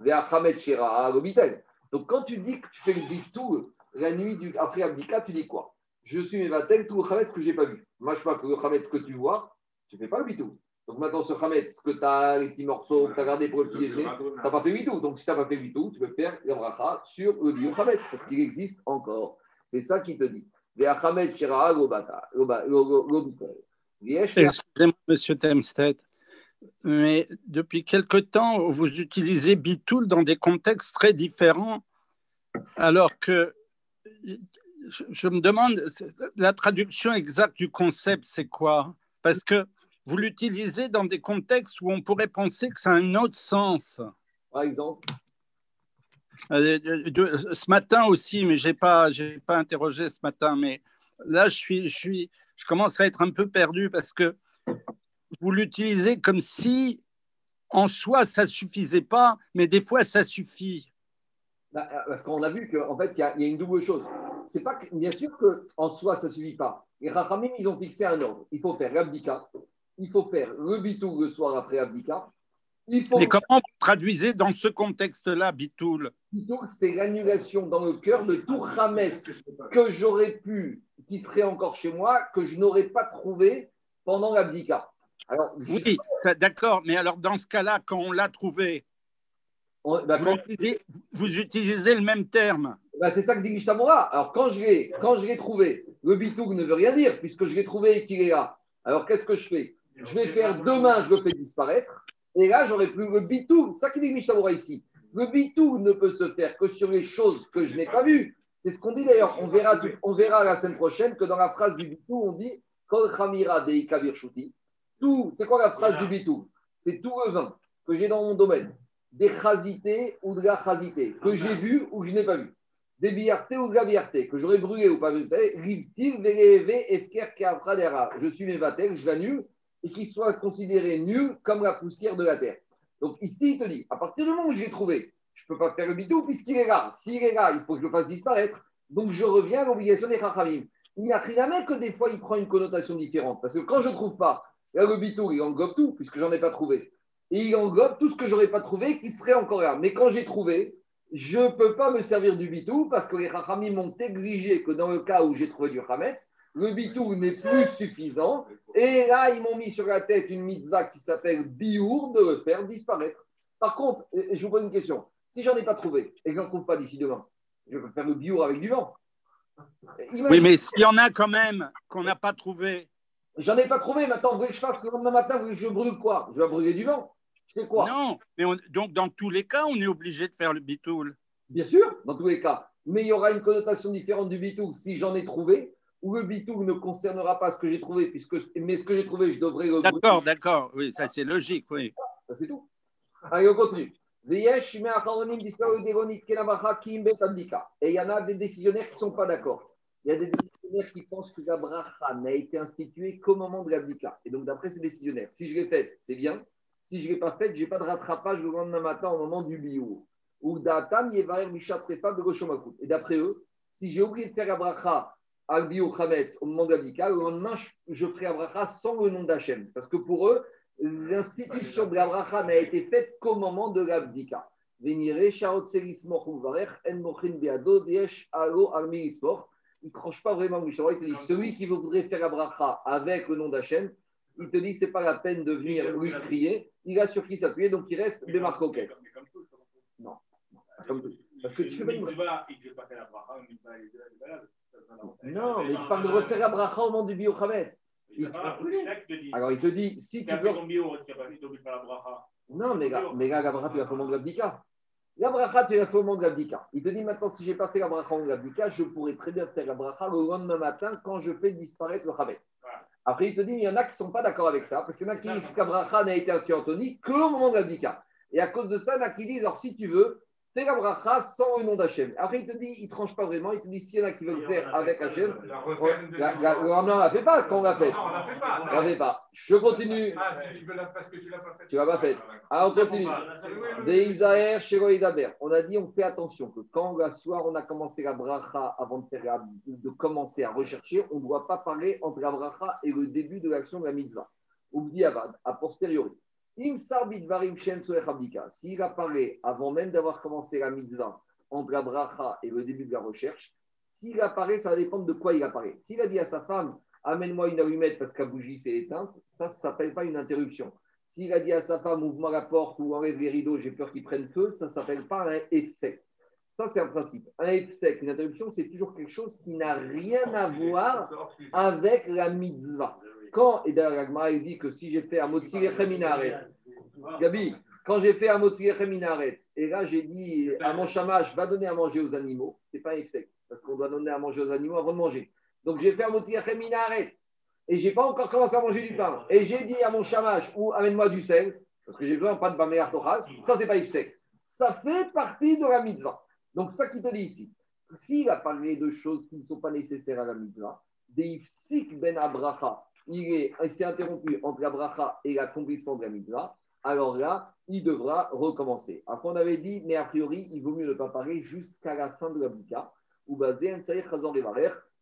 Speaker 1: Donc, quand tu dis que tu fais le bitou la nuit du, après abdika, tu dis quoi? Je suis mévatel, tout le chametz que je n'ai pas vu. Moi, je sais pas que le chametz que tu vois, tu ne fais pas le bitou. Donc maintenant, ce chametz que tu as, les petits morceaux que tu as gardés pour le petit déjeuner, tu n'as pas fait bitou. Donc si tu n'as pas fait bitou, tu peux faire la bracha sur le bio chametz, parce qu'il existe encore. C'est ça qui te dit.
Speaker 5: Excusez-moi, monsieur Temstedt, mais depuis quelque temps, vous utilisez Bitoul dans des contextes très différents, alors que je, me demande, la traduction exacte du concept, c'est quoi? Parce que vous l'utilisez dans des contextes où on pourrait penser que ça a un autre sens.
Speaker 1: par exemple.
Speaker 5: Euh, ce matin aussi, mais je n'ai pas, pas interrogé ce matin, mais là, je, suis, je, suis, je commence à être un peu perdu parce que vous l'utilisez comme si en soi, ça ne suffisait pas, mais des fois, ça suffit.
Speaker 1: Bah, euh, Parce qu'on a vu qu'en fait, il y, a- il y a une double chose. C'est pas que, bien sûr qu'en soi, ça ne suffit pas. Les Rachamim, ils ont fixé un ordre. Il faut faire l'abdika, il faut faire le bitou le soir après abdika. Il faut
Speaker 5: Mais comment vous traduisez dans ce contexte-là, Bitoul?
Speaker 1: Bitou, c'est l'annulation dans le cœur de tout Hametz que j'aurais pu, qui serait encore chez moi, que je n'aurais pas trouvé pendant l'abdika. Alors,
Speaker 5: Oui, d'accord, mais alors dans ce cas-là, quand on l'a trouvé,
Speaker 1: on- bah,
Speaker 5: vous
Speaker 1: quand-
Speaker 5: utilisez, vous utilisez le même terme.
Speaker 1: Bah, c'est ça que dit Mishtamura. Alors, quand je l'ai, quand je l'ai trouvé, le bitoug ne veut rien dire, puisque je l'ai trouvé et qu'il est là. Alors, qu'est-ce que je fais? Je vais faire demain, je le fais disparaître. Et là, j'aurai plus le bitoug. C'est ça qui dit Mishtamura ici. Le bitoug ne peut se faire que sur les choses que je n'ai pas vues. C'est ce qu'on dit d'ailleurs. On verra, on verra la semaine prochaine que dans la phrase du bitoug, on dit Kol Khamira Deika. Tout, c'est quoi la phrase du bitoug C'est tout le vin que j'ai dans mon domaine, des chazités ou de la chazité, que j'ai vu ou que je n'ai pas vu des billartés ou de la billarté, que j'aurais brûlé ou pas brûlé, efker, keavradera. Je suis mes vatel, je l'annule, et qu'il soit considéré nul comme la poussière de la terre. Donc ici, il te dit, à partir du moment où je l'ai trouvé, je ne peux pas faire le bitou puisqu'il est là. S'il est là, il faut que je le fasse disparaître. Donc je reviens à l'obligation des chachamim. Il n'y a rien que des fois il prend une connotation différente. Parce que quand je ne trouve pas, là le bitou, il englobe tout, puisque j'en ai pas trouvé. Et il englobe tout ce que je n'aurais pas trouvé qui serait encore là. Mais quand j'ai trouvé, je ne peux pas me servir du bitou parce que les chachamim m'ont exigé que dans le cas où j'ai trouvé du chametz, le bitou n'est plus suffisant. Et là, ils m'ont mis sur la tête une mitzvah qui s'appelle biour de le faire disparaître. Par contre, je vous pose une question. Si j'en ai pas trouvé et que j'en trouve pas d'ici demain, je peux faire le biour avec du vent.
Speaker 5: Oui, mais s'il y en a quand même qu'on n'a pas trouvé.
Speaker 1: J'en ai pas trouvé. Maintenant, vous voulez que je fasse le lendemain matin, vous voulez que je brûle quoi? Je vais brûler du vent. Sais quoi?
Speaker 5: Non, mais donc dans tous les cas, on est obligé de faire le bitoul.
Speaker 1: Bien sûr, dans tous les cas. Mais il y aura une connotation différente du bitoul si j'en ai trouvé ou le bitoul ne concernera pas ce que j'ai trouvé, puisque mais ce que j'ai trouvé, je devrais le
Speaker 5: D'accord, d'accord, oui, ça c'est logique, oui.
Speaker 1: Ça c'est tout. Allez, on continue. Et il y en a des décisionnaires qui ne sont pas d'accord. Il y a des décisionnaires qui pensent que la bracha n'a été instituée qu'au moment de l'abdika. Et donc, d'après ces décisionnaires, si je l'ai faite, c'est bien. Si je ne l'ai pas faite, je n'ai pas de rattrapage le lendemain matin au moment du bio. Ou d'atam, Et d'après eux, si j'ai oublié de faire la bracha al bio au moment de l'abdika, le lendemain, je ferai la sans le nom d'Hachem. Parce que pour eux, l'institution de la bracha n'a été faite qu'au moment de l'abdika. Il ne tranche pas vraiment Il te dit celui qui voudrait faire la bracha avec le nom d'Hachem, il te dit c'est pas la peine de venir lui crier. Il a sur qui s'appuyer, donc il reste des marques Non. Parce que tu fais pas une Non, mais tu parles de refaire la bracha au moment du biochametz. Alors il te dit, si tu veux. Non, mais là, mais là, la bracha, tu moment de l'abdika. La bracha, tu l'as fait au moment de l'abdika. Il te dit maintenant, si je n'ai pas fait la bracha au moment de l'abdika, je pourrais très bien faire la bracha le lendemain matin quand je fais disparaître le chametz. Après, il te dit, il y en a qui ne sont pas d'accord avec ça, parce qu'il y en a qui disent que la bracha n'a été instituée Anthony qu'au moment de l'abdika. Et à cause de ça, il y en a qui disent, alors si tu veux, fais la bracha sans le nom d'Hachem. Après, il te dit, il ne tranche pas vraiment. Il te dit, s'il y en a qui veulent le faire avec Hachem, non, on ne la fait pas quand on l'a fait.
Speaker 2: Non, on ne la fait pas.
Speaker 1: On la fait pas. Je continue.
Speaker 2: Ah, si tu veux la parce que tu ne l'as pas fait.
Speaker 1: Tu ne l'as pas fait. Alors, on continue. Des Isaïr, Daber. On a dit, on fait attention que quand le soir, on a commencé la bracha avant de, faire de commencer à rechercher, on ne doit pas parler entre la bracha et le début de l'action de la mitzvah. Oubdi Avad, a posteriori. S'il apparaît avant même d'avoir commencé la mitzvah entre la bracha et le début de la recherche, s'il apparaît, ça va dépendre de quoi il apparaît. S'il a dit à sa femme, amène-moi une allumette parce que la bougie s'est éteinte, ça ne s'appelle pas une interruption. S'il a dit à sa femme, ouvre-moi la porte ou enlève les rideaux, j'ai peur qu'ils prennent feu, ça ne s'appelle pas un efsek. Ça, c'est un principe. Un efsek, une interruption, c'est toujours quelque chose qui n'a rien à voir avec la mitzvah. Quand, et d'ailleurs, il dit que si j'ai fait un Minaret, Gabi, quand j'ai fait un Minaret, et là j'ai dit à mon chamash, va donner à manger aux animaux, c'est pas sec, parce qu'on doit donner à manger aux animaux avant de manger. Donc j'ai fait un Minaret, et j'ai pas encore commencé à manger du pain. Et j'ai dit à mon chamash, ou amène-moi du sel, parce que j'ai besoin pas de baméar tochal, ça c'est pas sec. Ça fait partie de la mitzvah. Donc ça qui te dit ici, s'il a parlé de choses qui ne sont pas nécessaires à la mitzvah, des ben abracha, il s'est interrompu entre la bracha et l'accomplissement de la mitzvah, alors là, il devra recommencer. Après, on avait dit, mais a priori, il vaut mieux ne pas parler jusqu'à la fin de la bouka, ou basé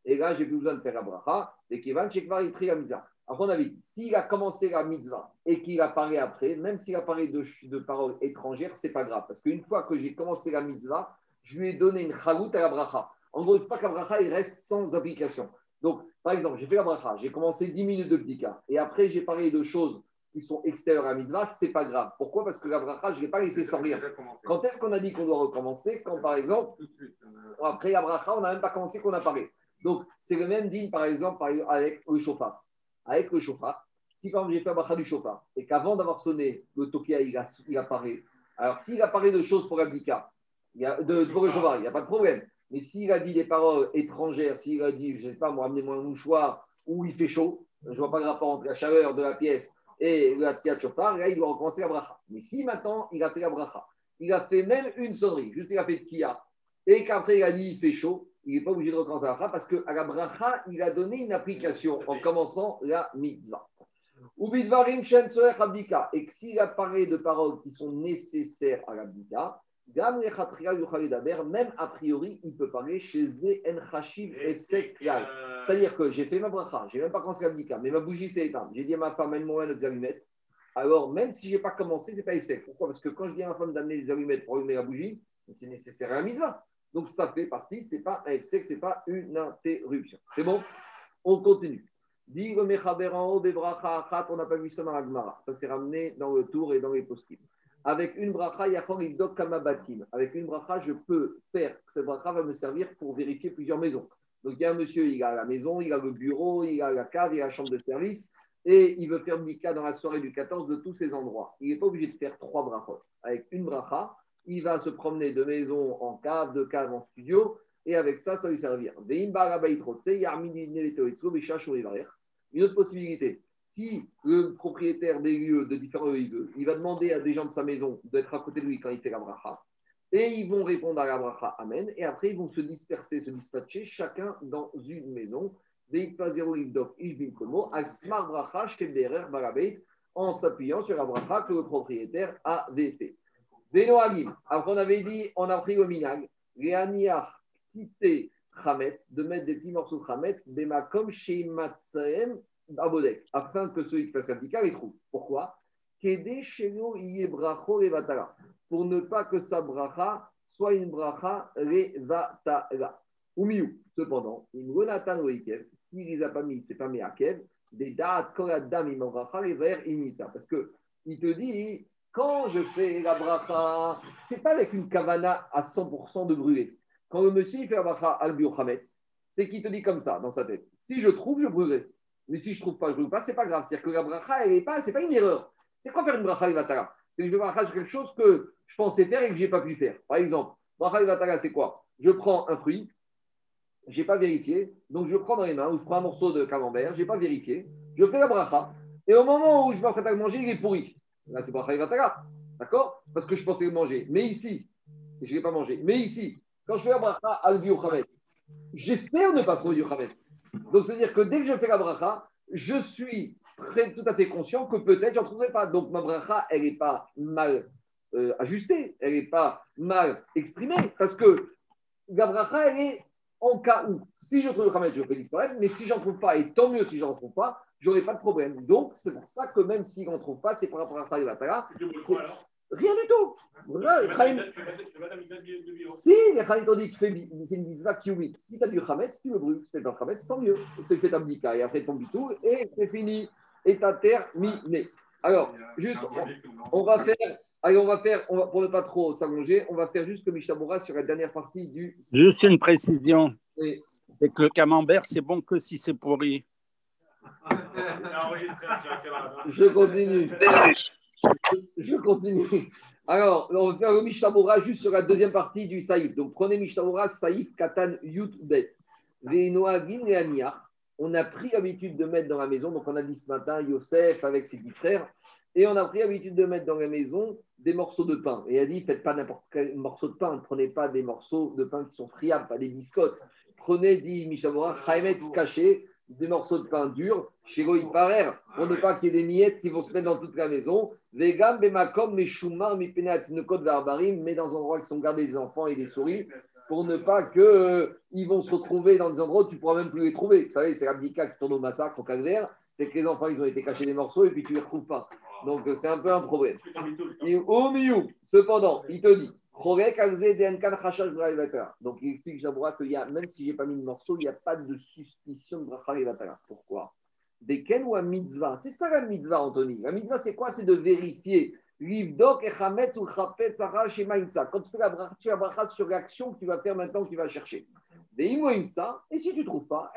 Speaker 1: et là, j'ai plus besoin de faire la bracha, et qu'il va la mitzvah. Après, on avait dit, s'il a commencé la mitzvah et qu'il a parlé après, même s'il a parlé de, de paroles étrangères, c'est pas grave, parce qu'une fois que j'ai commencé la mitzvah, je lui ai donné une chalout à la bracha. En gros, il ne pas que la bracha il reste sans application. Donc, par exemple, j'ai fait la bracha, j'ai commencé 10 minutes de bdika, et après j'ai parlé de choses qui sont extérieures à la mitzvah, ce n'est pas grave. Pourquoi? Parce que la bracha, je ne l'ai pas laissé sortir. Quand est-ce qu'on a dit qu'on doit recommencer? Quand, par exemple, après la bracha, on n'a même pas commencé qu'on a parlé. Donc, c'est le même digne, par exemple, avec le chauffard. Avec le chauffard, si quand j'ai fait la bracha du chauffard, et qu'avant d'avoir sonné, le tokia, il, il apparaît, alors s'il apparaît de choses pour l'abdika, de, pour le chauffard, il n'y a pas de problème. Mais s'il a dit des paroles étrangères, s'il a dit, je ne sais pas, moi, amenez-moi un mouchoir où il fait chaud, je ne vois pas de rapport entre la chaleur de la pièce et la de chauffard, là, il doit recommencer la bracha. Mais si maintenant, il a fait la bracha, il a fait même une sonnerie, juste il a fait de kia, et qu'après il a dit, il fait chaud, il n'est pas obligé de recommencer la bracha parce qu'à la bracha, il a donné une application en commençant la mitzvah. Et s'il apparaît de paroles qui sont nécessaires à l'abdika, Même a priori, il peut parler chez en efsek klal. C'est-à-dire que j'ai fait ma bracha, j'ai même pas commencé à l'abdika, mais ma bougie s'est éteinte. J'ai dit à ma femme, amène-moi des allumettes. Alors, même si j'ai pas commencé, c'est pas efsek. Pourquoi? Parce que quand je dis à ma femme d'amener des allumettes pour allumer la bougie, c'est nécessaire à la mitzvah. Donc, ça fait partie, c'est pas un efsek, c'est pas une interruption. C'est bon? On continue. Dit le en haut, on n'a pas vu ça dans la Gemara. Ça s'est ramené dans le tour et dans les poskim. Avec une bracha, yachor kamabatim. Avec une bracha, je peux faire, cette bracha va me servir pour vérifier plusieurs maisons. Donc, il y a un monsieur, il a la maison, il a le bureau, il a la cave, il a la chambre de service, et il veut faire Nika dans la soirée du 14 de tous ces endroits. Il n'est pas obligé de faire trois brachot. Avec une bracha, il va se promener de maison en cave, de cave en studio, et avec ça, ça va lui servir. Une autre possibilité, si le propriétaire des lieux de différents lieux, il va demander à des gens de sa maison d'être à côté de lui quand il fait la bracha, et ils vont répondre à la bracha Amen, et après ils vont se disperser, se dispatcher, chacun dans une maison, en s'appuyant sur la bracha que le propriétaire avait fait. Après on avait dit, on a pris le minag, de mettre des petits morceaux de Chametz, Bemakom, Sheimatsaem, Abodek, afin que ceux qui fassent l'abdika les trouvent. Pourquoi? Pour ne pas que sa bracha soit une bracha Levatala. Ou mieux, cependant, une Ronatan Oikev, s'il les a pas mis, c'est pas mis à Kev, des Imavracha, les vers. Parce que il te dit, quand je fais la bracha, c'est pas avec une kavana à 100% de brûler. Quand le monsieur il fait la bracha al c'est qu'il te dit comme ça dans sa tête. Si je trouve, je brûlerai. Mais si je trouve pas, je brûle pas, c'est pas grave. C'est-à-dire que la bracha, elle est pas, pas une erreur. C'est quoi faire une bracha Ivatara C'est que je vais bracha sur quelque chose que je pensais faire et que j'ai pas pu faire. Par exemple, bracha Ivatara, c'est quoi? Je prends un fruit, j'ai pas vérifié, donc je prends dans les mains, ou je prends un morceau de camembert, j'ai pas vérifié, je fais la bracha, et au moment où je vais le manger, il est pourri. Là, c'est bracha Ivatara. D'accord? Parce que je pensais le manger. Mais ici, je ne l'ai pas mangé. Mais ici, quand je fais la bracha al j'espère ne pas trouver du. Donc, c'est-à-dire que dès que je fais la bracha, je suis très, tout à fait conscient que peut-être je n'en trouverai pas. Donc, ma bracha, elle n'est pas mal euh, ajustée, elle n'est pas mal exprimée, parce que la bracha, elle est en cas où, si je trouve le khamet, je fais disparaître, mais si j'en trouve pas, et tant mieux si j'en trouve pas, j'aurai pas de problème. Donc, c'est pour ça que même s'il n'en trouve pas, c'est par rapport à la Rien du tout. Si, les Khalim t'ont dit que c'est une mitzvah qui Si tu as du Khametz, tu le brûles. Si tu as du Khametz, tant mieux. Tu fais ta bdika et après ton bitou et c'est fini. Et ta terre terminé. Alors, juste, on, va faire. Allez, on va faire, on va, pour ne pas trop s'allonger, on va faire juste comme Mishabura sur la dernière partie du.
Speaker 5: Juste une précision. C'est que le camembert, c'est bon que si c'est pourri.
Speaker 1: Je continue. Je continue. Alors, on va faire le Mishabura juste sur la deuxième partie du Saïf. Donc, prenez Mishabura, Saïf, Katan, Yut, Bet. On a pris l'habitude de mettre dans la maison, donc on a dit ce matin Yosef avec ses dix frères, et on a pris l'habitude de mettre dans la maison des morceaux de pain. Et il a dit faites pas n'importe quel morceau de pain, ne prenez pas des morceaux de pain qui sont friables, pas des biscottes. Prenez, dit Mishabura, Chaimetz caché, des morceaux de pain dur, chez Parer, pour ne pas qu'il y ait des miettes qui vont se mettre dans toute la maison. Vegam, Bemakom, Meshumar, Mipenat, Nekot, Barbarim, mais dans un endroit qui sont gardés des enfants et des souris, pour ne pas qu'ils euh, vont se retrouver dans des endroits où tu ne pourras même plus les trouver. Vous savez, c'est l'abdicat qui tourne au massacre, au calvaire, c'est que les enfants, ils ont été cachés des morceaux et puis tu ne les retrouves pas. Donc, euh, c'est un peu un problème. Et au milieu, cependant, il te dit, donc il explique que y a, même si je n'ai pas mis de morceau, il n'y a pas de suspicion de bracha Pourquoi? Des ken ou un mitzvah? C'est ça la mitzvah, Anthony. La mitzvah, c'est quoi? C'est de vérifier. Livdok et ou chapet Quand tu fais la tu bracha sur l'action que tu vas faire maintenant, que tu vas chercher. Et si tu ne trouves pas,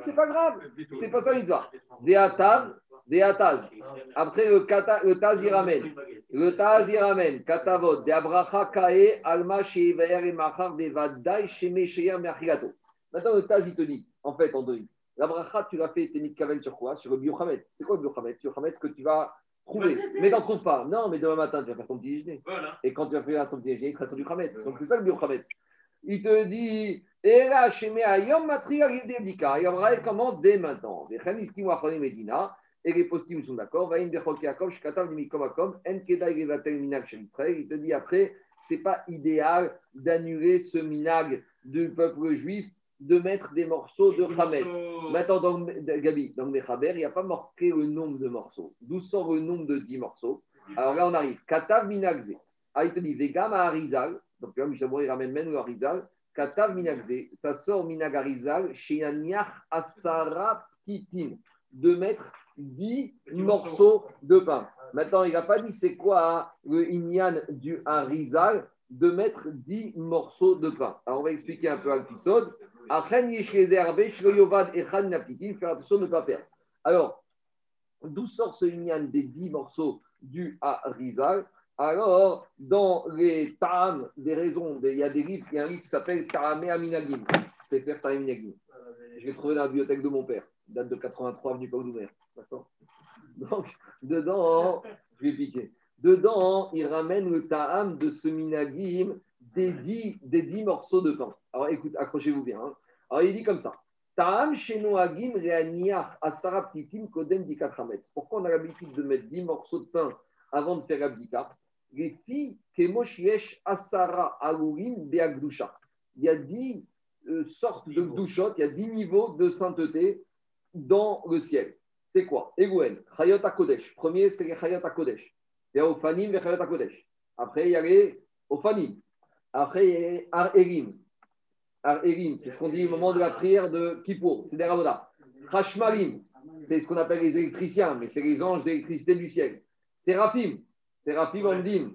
Speaker 1: c'est pas grave. C'est pas ça mitzvah. Des atav, des ataz. Après le, kata, le taz, il ramène. Le taz, il ramène. Katavot, de abracha kae, alma sheivaer et machar de vadai sheme sheyer meachigato. Maintenant, le taz, il te dit, en fait, en deux. La bracha, tu l'as fait, t'es mis de sur quoi? Sur le biochamet. C'est quoi le biochamet Le biochamet, ce que tu vas trouver. Mais t'en trouves pas. Non, mais demain matin, tu vas faire ton petit déjeuner. Voilà. Et quand tu vas faire ton petit déjeuner, il te reste du chamet. Donc c'est ça le biochamet. Il te dit, et là, chez Ayom Matri Yom Raël commence dès maintenant. Medina. Et les postim sont d'accord. Va in bechol keakov, shkatav nimikom akom, en kedai levatel minag shel Israël. Il te dit après, c'est pas idéal d'annuler ce minag du peuple juif de mettre des morceaux de chametz. Maintenant, dans, Gabi, dans Mechaber, il n'y a pas marqué le nombre de morceaux. D'où sort le nombre de 10 morceaux Alors là, on arrive. Katav minagze. Ah, il te dit, Vegam Harizal. Donc là, Michel il ramène même le Harizal. Katav minagze. Ça sort minag Harizal chez Yaniach Asara Titin. De mettre 10 morceaux de pain. Maintenant, il n'a pas dit c'est quoi le Inyan du Harizal de mettre 10 morceaux de pain. Alors, on va expliquer un peu à l'épisode. Faire attention de ne pas perdre. Alors, d'où sort ce Inyan des 10 morceaux du Harizal? Alors, dans les Ta'am, des raisons, il y a des livres, il y a un livre qui s'appelle Ta'ame Aminagim. C'est faire Ta'ame Aminagim. Je l'ai trouvé dans la bibliothèque de mon père, date de 83, avenue Paul D'accord? Donc, dedans, je vais piquer. Dedans, il ramène le ta'am de ce minagim des dix, des dix morceaux de pain. Alors écoute, accrochez-vous bien. Hein. Alors il dit comme ça. Ta'am shenoagim re'aniach asara ptitim kodem dikatrametz. Pourquoi on a l'habitude de mettre dix morceaux de pain avant de faire l'abdika Les filles kemosh asara alurim beagdusha. Il y a dix euh, sortes de douchotes, il y a dix niveaux de sainteté dans le ciel. C'est quoi? Egouen, Chayot Kodesh. Premier, c'est les Chayot Kodesh. Il y a Ofanim et Chayot Kodesh. Après, il y a les Ofanim. Après, il y a Ar Erim. Ar Erim, c'est ce qu'on dit au moment de la prière de Kippour. C'est des Ravoda. Hashmalim, c'est ce qu'on appelle les électriciens, mais c'est les anges d'électricité du ciel. Sérafim, Sérafim Amdim.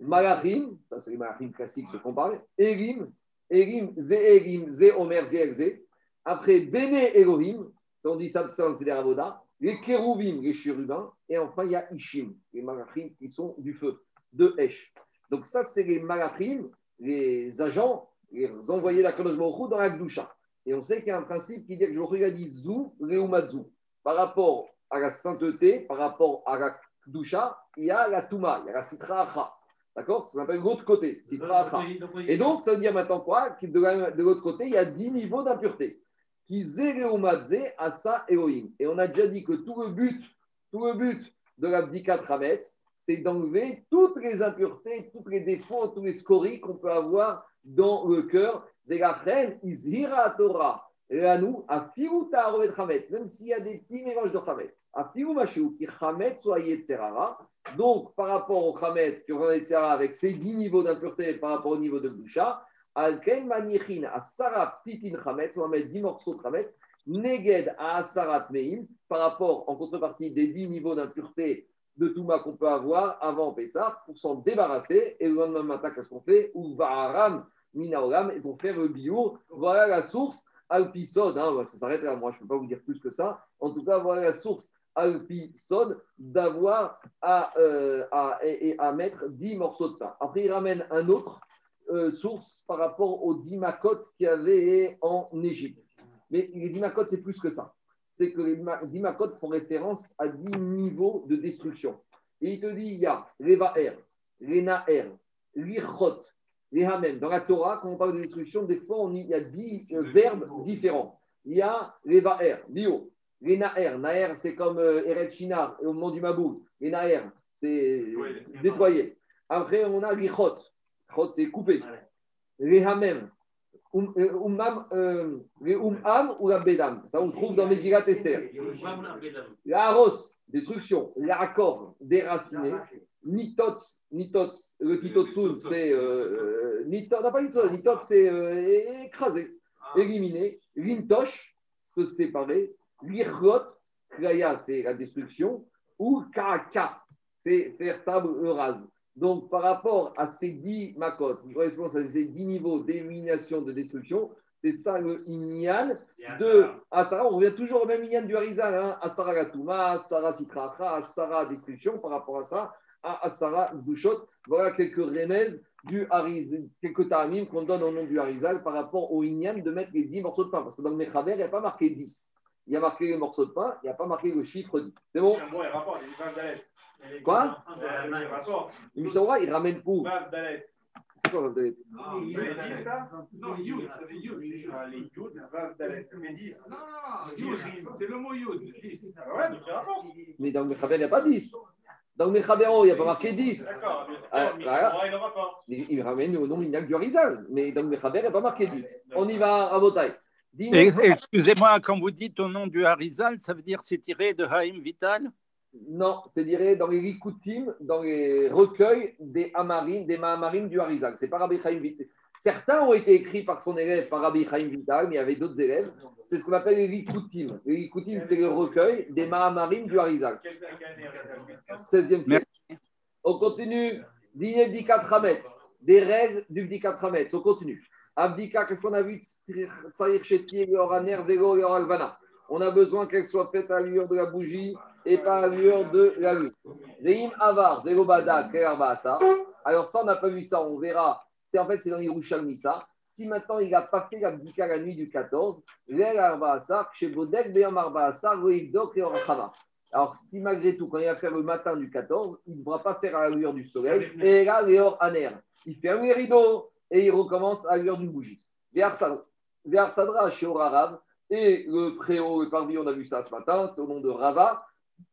Speaker 1: Malachim, ça c'est les Malachim classiques, ce qu'on parle. Erim, Erim, Ze Erim, Ze Omer, Ze Ze. Après, Bene Elohim, on dit ça, c'est des Ravoda les kérouvim, les chérubins, et enfin il y a Ishim, les malachim qui sont du feu, de Esh. Donc ça, c'est les malachim, les agents, les envoyés d'Akadosh Baruch dans la Gdusha. Et on sait qu'il y a un principe qui dit que je regarde dit Zou, Reumatzu. Par rapport à la sainteté, par rapport à la Gdusha, il y a la Touma, il y a la Sitra D'accord? Ça s'appelle l'autre côté, Sitra Et donc, ça veut dire maintenant quoi? Que de l'autre côté, il y a 10 niveaux d'impureté qui à asa Elohim. Et on a déjà dit que tout le but, tout le but de l'abdikat Rametz, c'est d'enlever toutes les impuretés, tous les défauts, tous les scories qu'on peut avoir dans le cœur de la reine Izhira Torah. nous, à Firuta Chametz, même s'il y a des petits mélanges de Chametz, à Firumashu, qui Chametz soit Yetzerara. Donc, par rapport au Chametz, qui est avec ses 10 niveaux d'impureté par rapport au niveau de Boucha, à Sarat Titin Chametz, on va mettre 10 morceaux de Chametz, Neged à Sarat Meim, par rapport, en contrepartie des 10 niveaux d'impureté de Touma qu'on peut avoir avant Pessah, pour s'en débarrasser. Et le lendemain matin, qu'est-ce qu'on fait? Ou Vaharam, Minaoram, et pour faire le bio. Voilà la source Alpisod, hein, ça s'arrête là, moi je ne peux pas vous dire plus que ça. En tout cas, voilà la source Alpisod d'avoir à, euh, à, à, mettre 10 morceaux de pain. Après, il ramène un autre euh, source par rapport aux dix makotes qu'il y avait en Égypte. Mais les dix makotes, c'est plus que ça. C'est que les dix makotes font référence à dix niveaux de destruction. Et il te dit, il y a les va'er, les na'er, l'ichot, les hamem. Dans la Torah, quand on parle de destruction, des fois, il y a dix euh, verbes différents. Il y a les va'er, bio, les na'er. Na'er, c'est comme euh, Eret Shinar, au moment du Mabou. Les na'er, c'est nettoyer. Après, on a l'ichot c'est coupé. Les hamem, euh, euh, les ou la bedam. Ça, on trouve dans Megillat Esther. La haros, destruction. L'accord, déraciné. Nitot, nitot, le titotsun, c'est. Euh, nitot, non pas nitot, nitot, c'est écrasé, éliminé. Lintosh, se séparer. Lirgot, kraya, c'est la destruction. Ou kaka, c'est faire table rase. Donc, par rapport à ces dix makot, qui correspondent à ces dix niveaux d'élimination, de destruction, c'est ça le inyan de Asara. On revient toujours au même inyan du Harizal, hein, Asara Gatuma, Asara Sitratra, Asara Destruction, par rapport à ça, à Asara Dushot. Voilà quelques remèdes du Harizal, quelques ta'amim qu'on donne au nom du Harizal par rapport au inyan de mettre les dix morceaux de pain. Parce que dans le Mechaber, il n'y a pas marqué 10. Il y a marqué les morceaux de pain, il n'y a pas marqué le chiffre 10. C'est bon Quoi Mishnah, il ramène où C'est quoi, Vav Dalet
Speaker 4: Non,
Speaker 2: Il dit ça
Speaker 4: Non, Yud, c'est les Yud.
Speaker 2: Ah, Les Yud, Vav, Dalet, mais 10.
Speaker 4: Non, non, Yud, c'est le mot Yud. dix.
Speaker 2: Ah ouais, donc.
Speaker 1: Mais dans le Mechaber, il n'y a pas 10. Dans le Mechabero, il n'y a pas marqué 10.
Speaker 2: D'accord,
Speaker 1: Ah,
Speaker 2: il
Speaker 1: ramène au nom du Harizal. Mais dans le Mechaber, il n'y a pas marqué 10. On y va. Dis-nous-
Speaker 5: Et- Excusez-moi, quand vous dites au nom du Harizal, ça veut dire c'est tiré de Haïm Vital?
Speaker 1: Non, c'est dirait dans les Likutim, dans les recueils des Amarim, des Mahamarim du Harizal. C'est pas Rabbi Chaim Vital. Certains ont été écrits par son élève, par Rabbi Chaim Vital, mais il y avait d'autres élèves. C'est ce qu'on appelle les Likutim. Les Likutim, c'est le recueil des Mahamarim du Harizal.
Speaker 2: Quelle année
Speaker 1: 16e siècle. On continue. Dîner Bdikat Hametz. Des règles du Bdikat Hametz. On continue. Abdika, qu'est-ce qu'on a vu? On a besoin qu'elle soit faite à l'allure de la bougie et pas à l'allure de la lune. Avar. Alors ça, on n'a pas vu ça. On verra. C'est en fait, c'est dans Yerushalmi ça. Si maintenant il n'a pas fait l'abdika la nuit du 14, l'El Arbaasa, chez Bodek, Beyam Arbaasa, Roivdok et Orachama. Alors, si malgré tout, quand il va faire le matin du 14, il ne devra pas faire à la lueur du soleil, et là. Il ferme les rideaux et il recommence à lueur d'une bougie. Sadra, chez Orarav, et le préau, le on a vu ça ce matin, c'est au nom de Rava.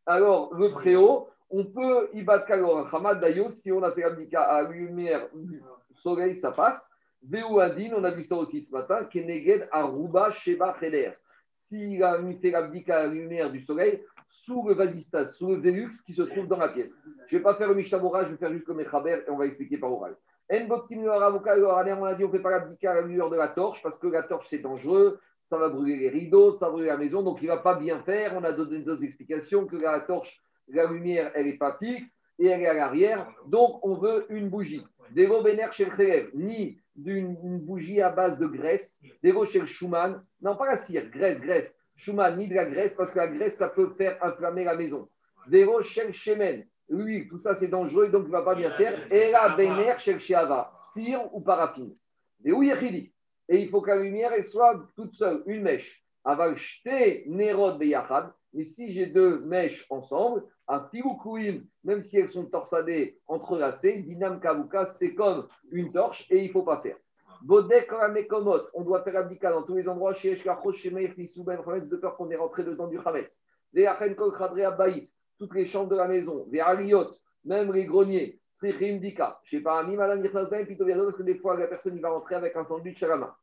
Speaker 1: Alors, le préau, on peut battre Kalor Hamad Dayo, si on a fait l'abdika à lumière du soleil, ça passe. Adin, on a vu ça aussi ce matin, Keneged Aruba Sheba Cheder. S'il a fait l'abdika à lumière du soleil, sous le vasistas, sous le Velux qui se trouve dans la pièce. Je ne vais pas faire le Mishnah je vais faire juste le Mechaber et on va expliquer par oral. Le le on a dit on ne fait pas l'abdika à la lueur de la torche parce que la torche c'est dangereux, ça va brûler les rideaux, ça va brûler la maison, donc il ne va pas bien faire. On a donné d'autres explications que la torche, la lumière, elle n'est pas fixe et elle est à l'arrière, donc on veut une bougie. Des Bener chez le ni d'une une bougie à base de graisse, des chez le Schumann, non pas la cire, graisse, graisse. Schumann, ni de la graisse, parce que la graisse, ça peut faire inflammer la maison. Véro, shel shemen, l'huile, tout ça c'est dangereux, et donc il ne va pas bien faire. Et la bener, sheava, cire ou paraffine. Des yechidi. Et il faut que la lumière elle soit toute seule, une mèche. Aval shte nerod beyachad. Mais si j'ai deux mèches ensemble, un tiroukouim, même si elles sont torsadées, entrelacées, dinam kavuka, c'est comme une torche et il ne faut pas faire. Bodek Ramekomot, on doit faire abdika dans tous les endroits chez Eshkachos, chez Meir, Nisouben, de peur qu'on est rentré dedans du Chametz. Les Achen Kol Khadre Abayit, toutes les chambres de la maison, les Aliot, même les greniers, Trichim Dika, je sais pas, Ami Madame Yirnazben, plutôt bien parce que des fois la personne il va rentrer avec un sandwich à la main.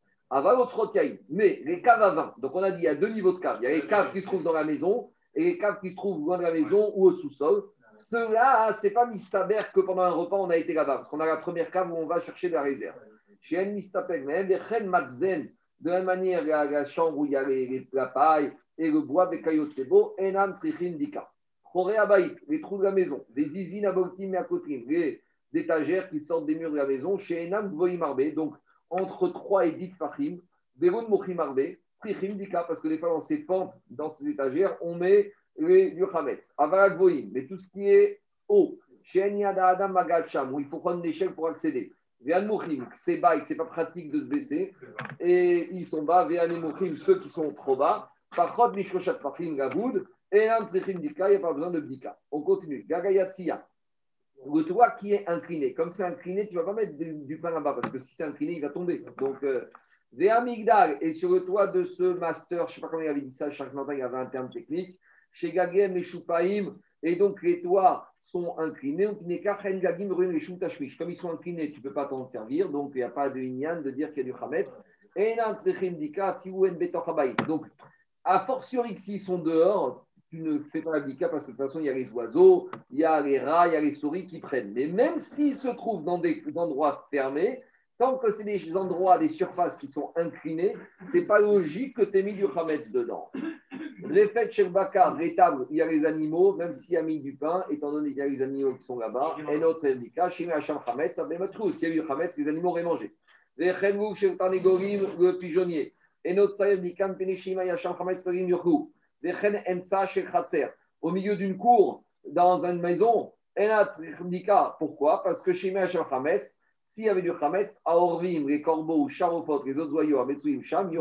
Speaker 1: Mais les caves à vin, donc on a dit il y a deux niveaux de caves. Il y a les caves qui se trouvent dans la maison et les caves qui se trouvent loin de la maison ou au sous-sol. Cela, c'est pas mistaber que pendant un repas on a été là-bas, parce qu'on a la première cave où on va chercher de la réserve. Chez En Mistapek, mais de la même manière, la, la chambre où il y a les, les, la paille et le bois, Bekayot Sebo, Enam Trichin Dika. Choré Abaït, les trous de la maison, les zizines Abokim et Akotim, les étagères qui sortent des murs de la maison, chez Enam Gvoim Arbe, donc entre 3 et 10 Fachim, Beroun Mochim Arbe, Trichim Dika, parce que des fois dans ces pentes, dans ces étagères, on met les Yuchametz, Avarak Gvoim, mais tout ce qui est haut, chez Enyada Adam Magacham, où il faut prendre une échelle pour accéder. Véanemouchim, c'est bas et que pas pratique de se baisser. Et ils sont bas. Véanemouchim, ceux qui sont trop bas. Pachot Mishkoshat Pachim Gavoud. Et un il n'y a pas besoin de Dika. On continue. Gagayatsiya. Le toit qui est incliné. Comme c'est incliné, tu ne vas pas mettre du, pain là-bas parce que si c'est incliné, il va tomber. Donc, euh. Et sur le toit de ce master, je ne sais pas comment il avait dit ça, chaque matin, il y avait un terme technique. Chez Gagem et Choupaïm. Et donc, les toits sont inclinés. Comme ils sont inclinés, tu ne peux pas t'en servir. Donc, il n'y a pas de inyan de dire qu'il y a du chametz. Donc, à fortiori s'ils sont dehors, tu ne fais pas l'abdika parce que de toute façon, il y a les oiseaux, il y a les rats, il y a les souris qui prennent. Mais même s'ils se trouvent dans des endroits fermés, tant que c'est des endroits, des surfaces qui sont inclinées, ce n'est pas logique que tu aies mis du chametz dedans. L'effet chez le Bakar, les tables, il y a les animaux, même s'il y a mis du pain, étant donné qu'il y a les animaux qui sont là-bas, et notre syndicat, chez Hacham Hametz, ça fait mettre S'il y a eu Hametz, les animaux auraient mangé. Les Chengouk chez le pigeonnier. Et notre syndicat, Penishima, Hacham Hametz, Tarim Yochou. Au milieu d'une cour, dans une maison. Pourquoi? Parce que chez Hametz, s'il y avait du Hametz, à Orvim, les corbeaux, Charofot, les autres oiseaux, à Metsuim, Sham, fait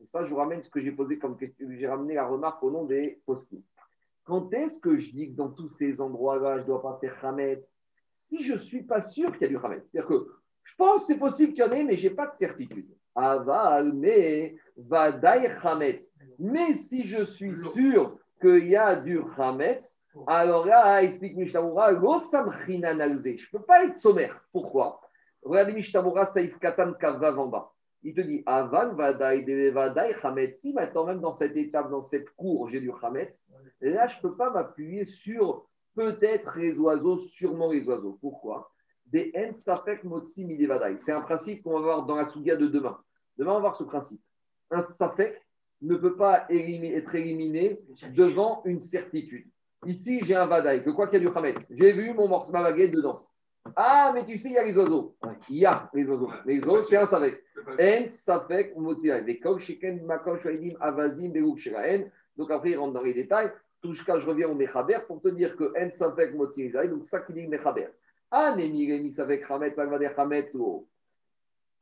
Speaker 1: Et ça, je vous ramène ce que j'ai posé comme question. J'ai ramené la remarque au nom des postes. Quand est-ce que je dis que dans tous ces endroits-là, je ne dois pas faire Khametz si je ne suis pas sûr qu'il y a du Hametz. C'est-à-dire que je pense que c'est possible qu'il y en ait, mais je n'ai pas de certitude. Aval, mais Vadaï Hametz. Mais si je suis sûr qu'il y a du Hametz, alors là, explique Mishtamura, je ne peux pas être sommaire. Pourquoi? Regardez Mishtamura, Saïf Katan Kavav en bas. Il te dit Aval, Vadaï, Vadaï, Hametz. Si maintenant, même dans cette étape, dans cette cour, j'ai du Hametz, là, je ne peux pas m'appuyer sur peut-être les oiseaux, sûrement les oiseaux. Pourquoi? Des Safek Motsi Midevadaï. C'est un principe qu'on va voir dans la Souga de demain. Demain, on va voir ce principe. Un Safek ne peut pas être éliminé devant une certitude. Ici, j'ai un Vadaï, que quoi qu'il y a du Hametz, j'ai vu mon morceau, ma baguette dedans. Ah, mais tu sais, il y a les oiseaux. Il y a les oiseaux. Les oiseaux, c'est un Safek. En Safek Avazim Berouk Shiraen. Donc après, il rentre dans les détails. Cas, je reviens au Mechaber pour te dire que En Safek Motsi donc ça qui dit Mechaber. Ah, Nemi Remi Safek Hametz, Agvader Hametz,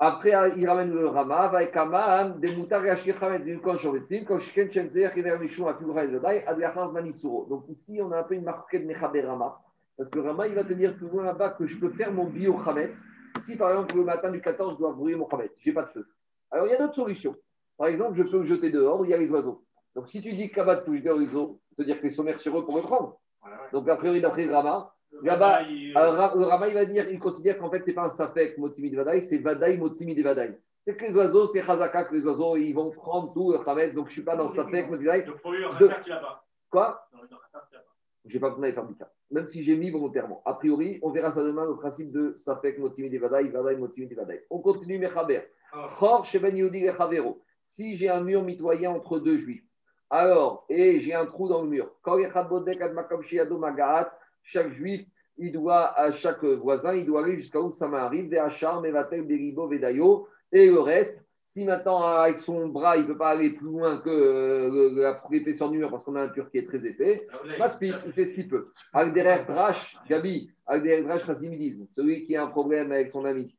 Speaker 1: après, il ramène le Rama, avec Kaman, des moutard et Ashkir Hametz, une conche sur le film, quand Shiken Chenzer, Keder Mishou, a Figura et Zodai, Adriachans Manisuro. Donc ici, on a un peu une marque de Mechaber Rama. Parce que Rama, il va te dire plus loin là-bas que je peux faire mon bio Hametz. Si par exemple, le matin du 14, je dois brûler mon Hametz, je n'ai pas de feu. Alors il y a d'autres solutions. Par exemple, je peux le jeter dehors où il y a les oiseaux. Donc si tu dis que Kabat touche des oiseaux, c'est-à-dire que les sommaires sur eux pour le prendre. Donc a priori, d'après le Rama, Là-bas, le Rama, il va dire, il considère qu'en fait, ce n'est pas un Safek Motimid Vadaï, c'est Vadaï Motimid Vadaï. C'est que les oiseaux, c'est Chazaka, que les oiseaux, ils vont prendre tout le Hametz, donc je ne suis pas dans Safek Vadaï.
Speaker 4: Premier, de... qu'il a pas.
Speaker 1: Quoi
Speaker 4: Non, il pas.
Speaker 1: Je n'ai pas besoin d'être cas. Même si j'ai mis volontairement. A priori, on verra ça demain, le principe de Safek Motimid Vadaï, Vadaï Motimid Vadaï. On continue, Mechaber. Chor Sheben Yehudi Rechavero. Si j'ai un mur mitoyen entre deux juifs, alors, et j'ai un trou dans le mur, chaque juif, il doit, à chaque voisin, il doit aller jusqu'à où ça m'arrive, Veachar, Mevatel, Beribo, Vedayo, et le reste. Si maintenant, avec son bras, il ne peut pas aller plus loin que euh, l'épaisseur du mur parce qu'on a un mur qui est très épais, Maspik, il fait ce qu'il peut. Avec derrière Drash, Gabi, avec derrière Drash, disent, celui qui a un problème avec son ami,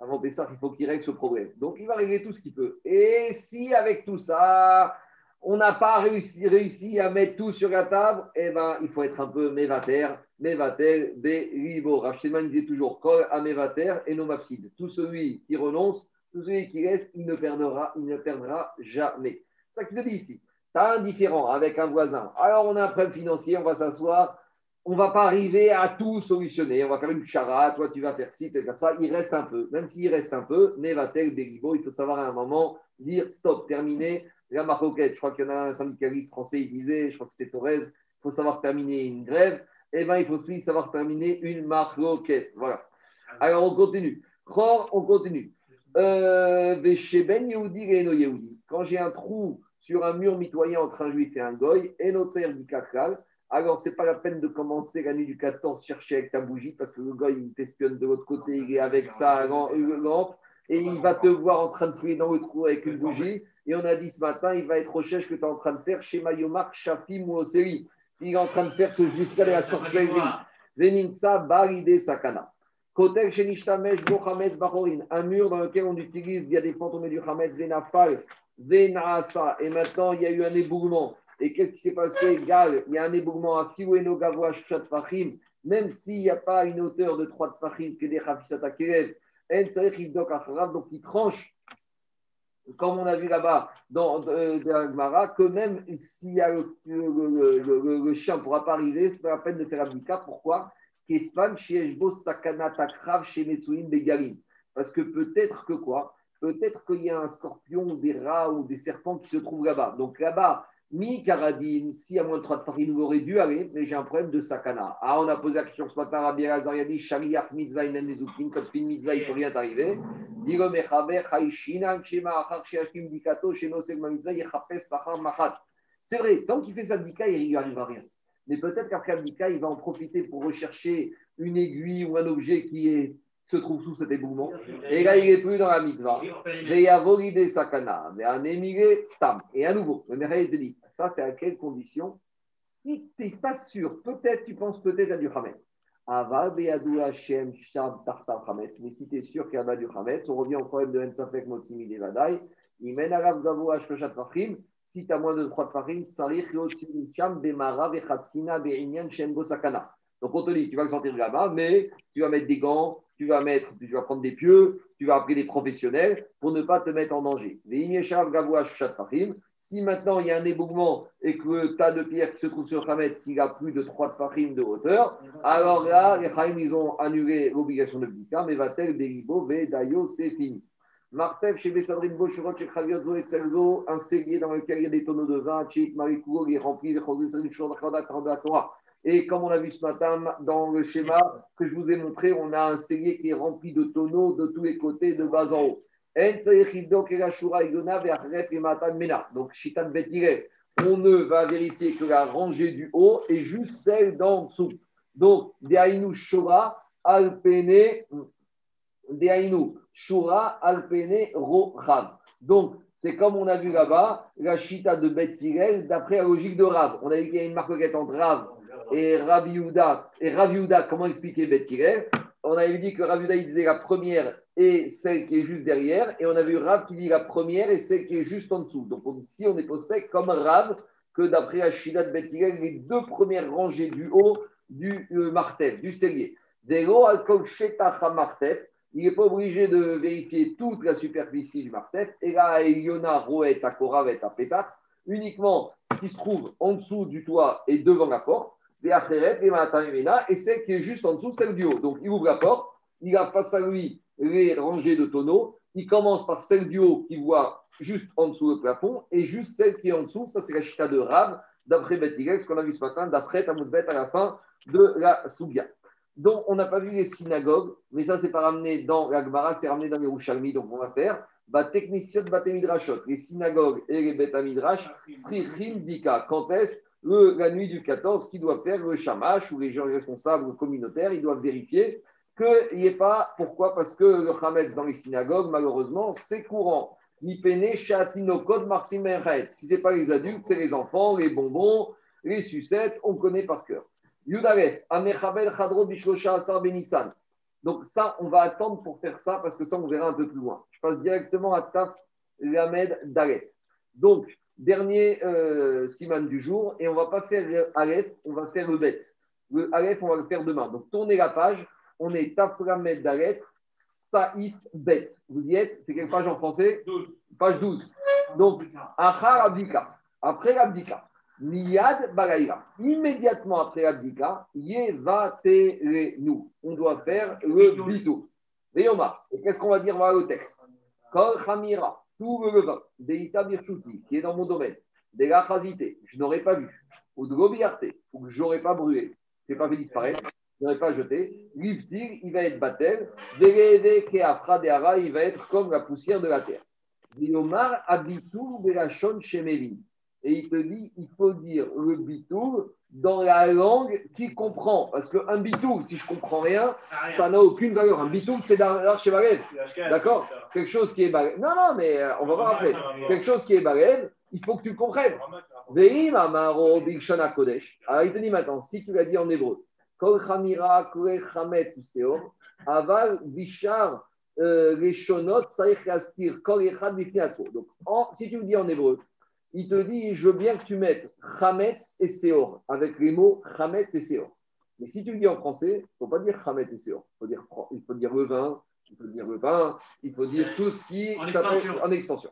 Speaker 1: avant ça, il faut qu'il règle ce problème. Donc, il va régler tout ce qu'il peut. Et si avec tout ça, on n'a pas réussi, à mettre tout sur la table, eh ben, il faut être un peu mévater, mévater, des ribo. Rachel disait toujours kol à mévater et non mafsid. Tout celui qui renonce, tout celui qui reste, il ne perdra, il ne perdra jamais. C'est ça qu'il te dit ici. Tu as un différent avec un voisin. Alors, on a un problème financier, on va s'asseoir. On ne va pas arriver à tout solutionner. On va faire une chara, toi tu vas faire ci, tu vas faire ça. Il reste un peu. Même s'il reste un peu, mévater, des il faut savoir à un moment dire stop, terminé la marroquette, je crois qu'il y en a un syndicaliste français, il disait, je crois que c'était Torres, il faut savoir terminer une grève. Eh bien, il faut aussi savoir terminer une marroquette. Voilà. Alors, on continue. On continue. Euh, Quand j'ai un trou sur un mur mitoyen entre un juif et un goy, et notre alors c'est pas la peine de commencer la nuit du 14 chercher avec ta bougie parce que le goy il t'espionne de l'autre côté, il est avec sa lampe et il va te voir en train de fouiller dans le trou avec une bougie. Et on a dit ce matin, il va être recherche que tu es en train de faire chez Mayomar, Shafim ou Oseri. Il est en train de faire ce de la sorcellerie. Veninsa, Baride, Sakana. Kotel, Shenishtamesh, Bohametz, Bahorin. Un mur dans lequel on utilise, il y a des fantômes du Hametz, Venafal, Venasa. Et maintenant, il y a eu un éboulement. Et qu'est-ce qui s'est passé Gal, il y a un éboulement à Fiweno Gavoa Shat Fahim, même s'il n'y a pas une hauteur de 3 Fahim, que des Hafisata Kerev, donc il tranche comme on a vu là-bas dans euh, Gemara, que même s'il y a le, le, chien ne pourra pas arriver, c'est pas la peine de faire abdika. Pourquoi? Parce que peut-être que quoi? Peut-être qu'il y a un scorpion, des rats ou des serpents qui se trouvent là-bas. Donc là-bas, Mi Karadine, si à moins de 3 de farine, vous aurez dû aller, mais j'ai un problème de sakana. Ah, on a posé la question ce matin à Rabbi Azar, il a dit Shariach mitzvah inan comme fin mitzvah, il ne peut rien t'arriver. Digo mechaber haishina, kshema achar sheashkim dikato, sheno segma mitzvah, yechapes sachar machat. C'est vrai, tant qu'il fait sa dika, il n'y arrivera rien. Mais peut-être qu'après dika, il va en profiter pour rechercher une aiguille ou un objet qui est se trouve sous cet éboulement. Et là, il n'est plus dans la mitzvah. Veyavoride sakana, veanemire stam. Et à nouveau, le Méré te dit, ça c'est à quelle condition? Si tu n'es pas sûr, peut-être, tu penses peut-être à du Hametz. Ava beadou Hashem shab tartar Hametz. Mais si tu es sûr qu'il y a du Hametz, on revient au problème de Ensafek Motsimi Devadai. Imen arav gavo ashkoshat fachim. Si tu as moins de 3 fachim, tsarich yotzim sham bemara vechatzina beinyan shem sakana. Donc on te dit, tu vas le sortir là-bas, mais tu vas mettre des gants, tu vas, mettre, tu vas prendre des pieux, tu vas appeler des professionnels pour ne pas te mettre en danger. Si maintenant il y a un éboulement et que le tas de pierres qui se trouve sur Khamet, s'il a plus de 3 tfachim de hauteur, alors là, les Khaïm, ils ont annulé l'obligation de mais va-t-elle c'est fini. Martev, chez Bessadrin Boshurot, chez Chaviot, Zo et Tselzo, un cellier dans lequel il des tonneaux de vin, Chik, Marikouro, il est rempli, les Chosé, Torah. Et comme on a vu ce matin dans le schéma que je vous ai montré, on a un cellier qui est rempli de tonneaux de tous les côtés, de bas en haut. Donc, Shitan Betire, on ne va vérifier que la rangée du haut est juste celle d'en dessous. Donc, Deainu Shura, Alpene, Deainu Shura, Alpene. Donc, c'est comme on a vu là-bas, la Shita de Betire, d'après la logique de Rav. On a vu qu'il y a une marquette entre Rav et Rabbi Et Rabbi comment expliquer Betire On avait dit que Rabbi il disait la première et celle qui est juste derrière. Et on a vu Rav qui dit la première et celle qui est juste en dessous. Donc ici, on est sec comme Rav, que d'après Ashida de Bethilel, les deux premières rangées du haut du euh, du cellier. alcool martef, il n'est pas obligé de vérifier toute la superficie du martef. Et là, Eliona, Roet, Akoravet, uniquement ce qui se trouve en dessous du toit et devant la porte. Et celle qui est juste en dessous, celle du haut. Donc il ouvre la porte, il a face à lui les rangées de tonneaux. Il commence par celle du haut qui voit juste en dessous le plafond et juste celle qui est en dessous, ça c'est la chita de Rav, d'après Bethilel, ce qu'on a vu ce matin, d'après Tamoudbet à la fin de la Sougia. Donc on n'a pas vu les synagogues, mais ça c'est pas ramené dans la Gemara, c'est ramené dans les Rouchalmi, donc on va faire. Techniciot Batemidrashot, les synagogues et les Betamidrash, Sri Dika, quand est-ce la nuit du 14, qui doit faire le shamash ou les gens responsables communautaires, ils doivent vérifier qu'il n'y ait pas. Pourquoi? Parce que le Hamed dans les synagogues, malheureusement, c'est courant. Si ce n'est pas les adultes, c'est les enfants, les bonbons, les sucettes, on connaît par cœur. Donc ça, on va attendre pour faire ça parce que ça, on verra un peu plus loin. Je passe directement à Taf Lamed Dalet. Donc, dernier euh, siman du jour, et on ne va pas faire le Aleph, on va faire le Bet. Le Aleph, on va le faire demain. Donc, tournez la page on est Taframed Dalet, Saïf Bet. Vous y êtes? C'est quelle page en français?
Speaker 4: 12.
Speaker 1: Page 12. Donc, Achar Abdika. Après l'Abdika, Miyad Balaïla. Immédiatement après l'Abdika, nous. On doit faire le bito. Et qu'est-ce qu'on va dire Voilà le texte? Kol Khamira, tout le levain, Deita Birshuti, qui est dans mon domaine, de la je n'aurais pas vu, ou de l'obiarte, ou que je n'aurais pas brûlé, je n'ai pas fait disparaître, n'aurais pas jeté. Livtir, il va être batel. Derede keafra deara, il va être comme la poussière de la terre. Diomar abitou belachon shemevin. Et il te dit, il faut dire le bitou dans la langue qui comprend. Parce qu'un bitou, si je comprends rien, ça n'a aucune valeur. Un bitou, c'est l'arche D'accord Quelque chose qui est balève. Non, non, mais euh, on va voir après. Quelque chose qui est balève, il faut que tu le comprennes. Alors il te dit maintenant, si tu l'as dit en hébreu, Kol Aval Bishar, Shonot, Saïch Kol Echad. Donc, si tu le dis en hébreu, il te dit Je veux bien que tu mettes Chametz et Seor, avec les mots Chametz et Seor. Mais si tu le dis en français, il ne faut pas dire Chametz et Seor. Il faut dire, il faut dire le vin, il faut dire le vin, il faut dire tout ce qui s'appelle en extension.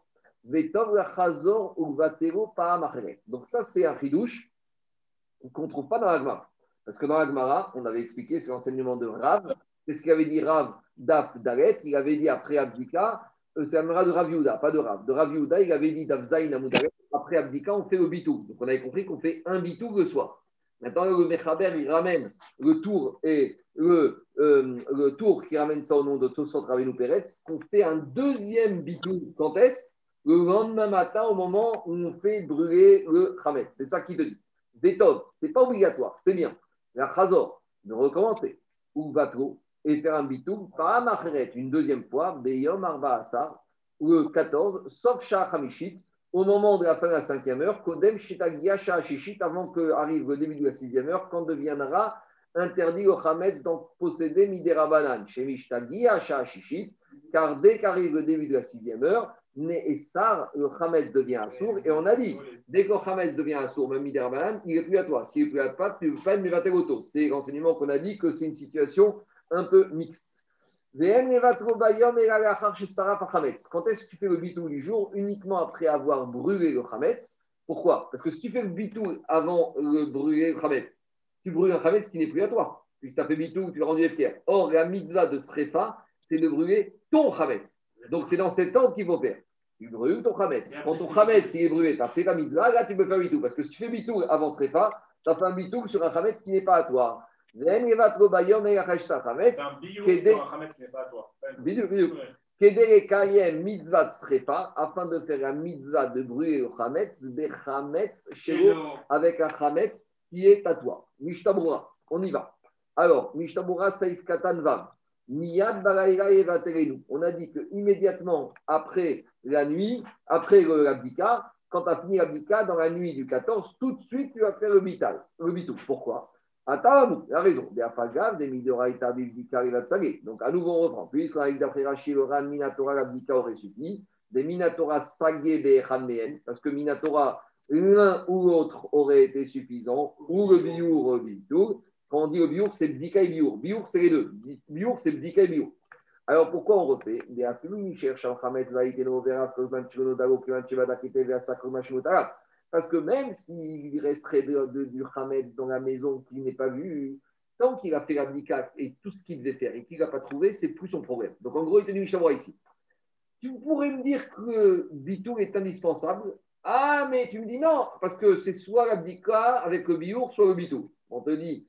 Speaker 1: Donc, ça, c'est un chidouche qu'on ne trouve pas dans la Gemara. Parce que dans la Gemara, on avait expliqué, c'est l'enseignement de Rav. Qu'est-ce qu'il avait dit Rav Daf Daret Il avait dit après Abdika, euh, c'est la de Rav pas de Rav. De Rav il avait dit Daf Zain. Après Abdika, on fait le bitou. Donc on avait compris qu'on fait un bitou le soir. Maintenant, le Mechaber, il ramène le tour et le, euh, tour qui ramène ça au nom de Tosot Ravenu Peretz, qu'on fait un deuxième bitou. Quand est-ce? Le lendemain matin, au moment où on fait brûler le Khamet. C'est ça qui te dit. Bétov, c'est pas obligatoire, c'est bien la chazor, de recommencer, ou vatro, et faire un bitou, par une deuxième fois, beyom arba asar, ou le 14, sauf shah hamishit, au moment de la fin de la cinquième heure, kodem shitagia shah shishit, avant que arrive le début de la sixième heure, quand deviendra interdit au chametz d'en posséder midera banan, chez mishtagia shah shishit, car dès qu'arrive le début de la sixième heure, né et sar, le Hametz devient assourd. Et on a dit, dès que le Hametz devient assourd, même Miderbanan, il n'est plus à toi. S'il n'est plus à toi, tu peux pas être auto. C'est l'enseignement qu'on a dit que c'est une situation un peu mixte. Quand est-ce que tu fais le bitou du jour Uniquement après avoir brûlé le Hametz. Pourquoi? Parce que si tu fais le bitou avant le brûler le Hametz, tu brûles un Hametz qui n'est plus à toi. Puisque tu as fait bitou, tu l'as rendu fier. Or, la mitzvah de Srefa, c'est de brûler ton Hametz. Donc, c'est dans cet ordre qu'il faut faire. Tu brûles ton Hametz. Quand ton Hametz il est brûlé, tu as fait la mitzvah, là, tu peux faire bitou. Parce que si tu fais bitou avant Srefa, tu as fait un bitou sur un Hametz qui n'est pas à toi. Mitzvah afin de faire la mitzvah de brûler le Hametz, bechametz,
Speaker 4: Chez
Speaker 1: shelo,
Speaker 4: le-
Speaker 1: avec un Hametz qui est à toi. Mishtabura, on y va. Alors, Mishtabura Saif Katan Vav. Miyad. On a dit que immédiatement après la nuit, après l'abdika, quand tu as fini l'abdika, dans la nuit du 14, tout de suite tu vas faire le bital, le bitou. Pourquoi? Atamu, la raison. Donc à nouveau on reprend. Puisqu'on a dit d'après Rachid, le ran minatora, l'abdika aurait suffi. Des minatora sagé mehen, parce que minatora, l'un ou l'autre aurait été suffisant, ou le biour, le bitour. Quand on dit le biour, c'est bdika et biour. Biour, c'est les deux. Biour, c'est bdika et biour. Alors pourquoi on refait? Des aflou, cherche un chametz, vaïteno, vera, kozman, chilono, dago, kivan, chivada, kite, vera, sakoma, shimotara. Parce que même s'il resterait de- du chametz dans la maison qui n'est pas vu, tant qu'il a fait l'abdicat et tout ce qu'il devait faire et qu'il n'a pas trouvé, c'est plus son problème. Donc en gros, il te dit Mishabra ici. Tu pourrais me dire que Bitour est indispensable. Ah, mais tu me dis non, parce que c'est soit l'abdicat avec le biour, soit le bitour. On te dit,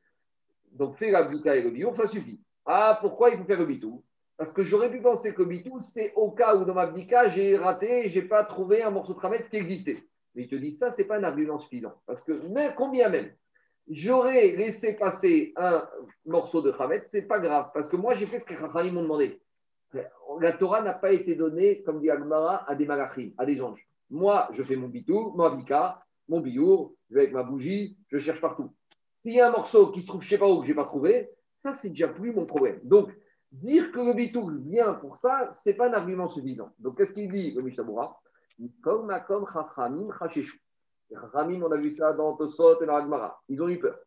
Speaker 1: donc fais l'abdicat et le biour, ça suffit. Ah, pourquoi il faut faire le bitour? Parce que j'aurais pu penser que le bitour, c'est au cas où dans ma j'ai raté, j'ai pas trouvé un morceau de trametz qui existait. Mais il te dit, ça, c'est pas un argument suffisant. Parce que même, combien même j'aurais laissé passer un morceau de Hametz, c'est pas grave, parce que moi j'ai fait ce que Chachamim m'ont demandé. La Torah n'a pas été donnée, comme dit Agmara, à des malachim, à des anges. Moi, je fais mon bitou, mon abika, mon biour, je vais avec ma bougie, je cherche partout. S'il y a un morceau qui se trouve je sais pas où, que je n'ai pas trouvé, ça, c'est déjà plus mon problème. Donc, dire que le bitou vient pour ça, c'est pas un argument suffisant. Donc, qu'est-ce qu'il dit, le Mishabura Comme makom chachamim chacheshu. Chachamim, on a vu ça dans Tosot et dans Agmara. Ils ont eu peur.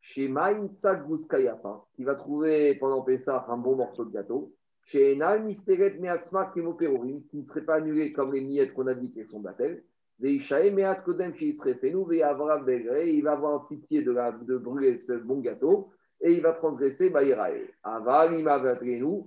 Speaker 1: Chez Maïm Tzak Guskayafa, qui va trouver pendant Pessah un bon morceau de gâteau. Chez Enal Nifteret Meatzma Kemoperorim, qui ne serait pas annulé comme les miettes qu'on a dit qu'elles sont battelles. Veishae Meat Kodem chez Israël Veavra Begre, il va avoir pitié de, la, de brûler ce bon gâteau et il va transgresser Baïrae. Aval, il m'a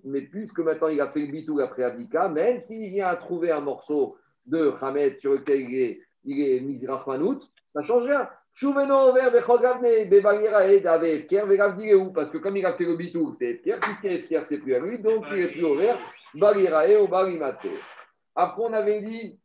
Speaker 1: mais puisque maintenant il a fait le bitou après Abdika, même s'il vient à trouver un morceau de Hamed sur lequel il est, il est Mizrachmanout, ça change rien. Chouveno over Bechogavne, Bebaïrae, Dave Efker, Vegavdireu, parce que comme il a fait le bitou, c'est Efker, puisqu'il est Efker, c'est plus à lui, donc il est plus ouvert, Baïrae ou Baïmatse. Après, on avait dit,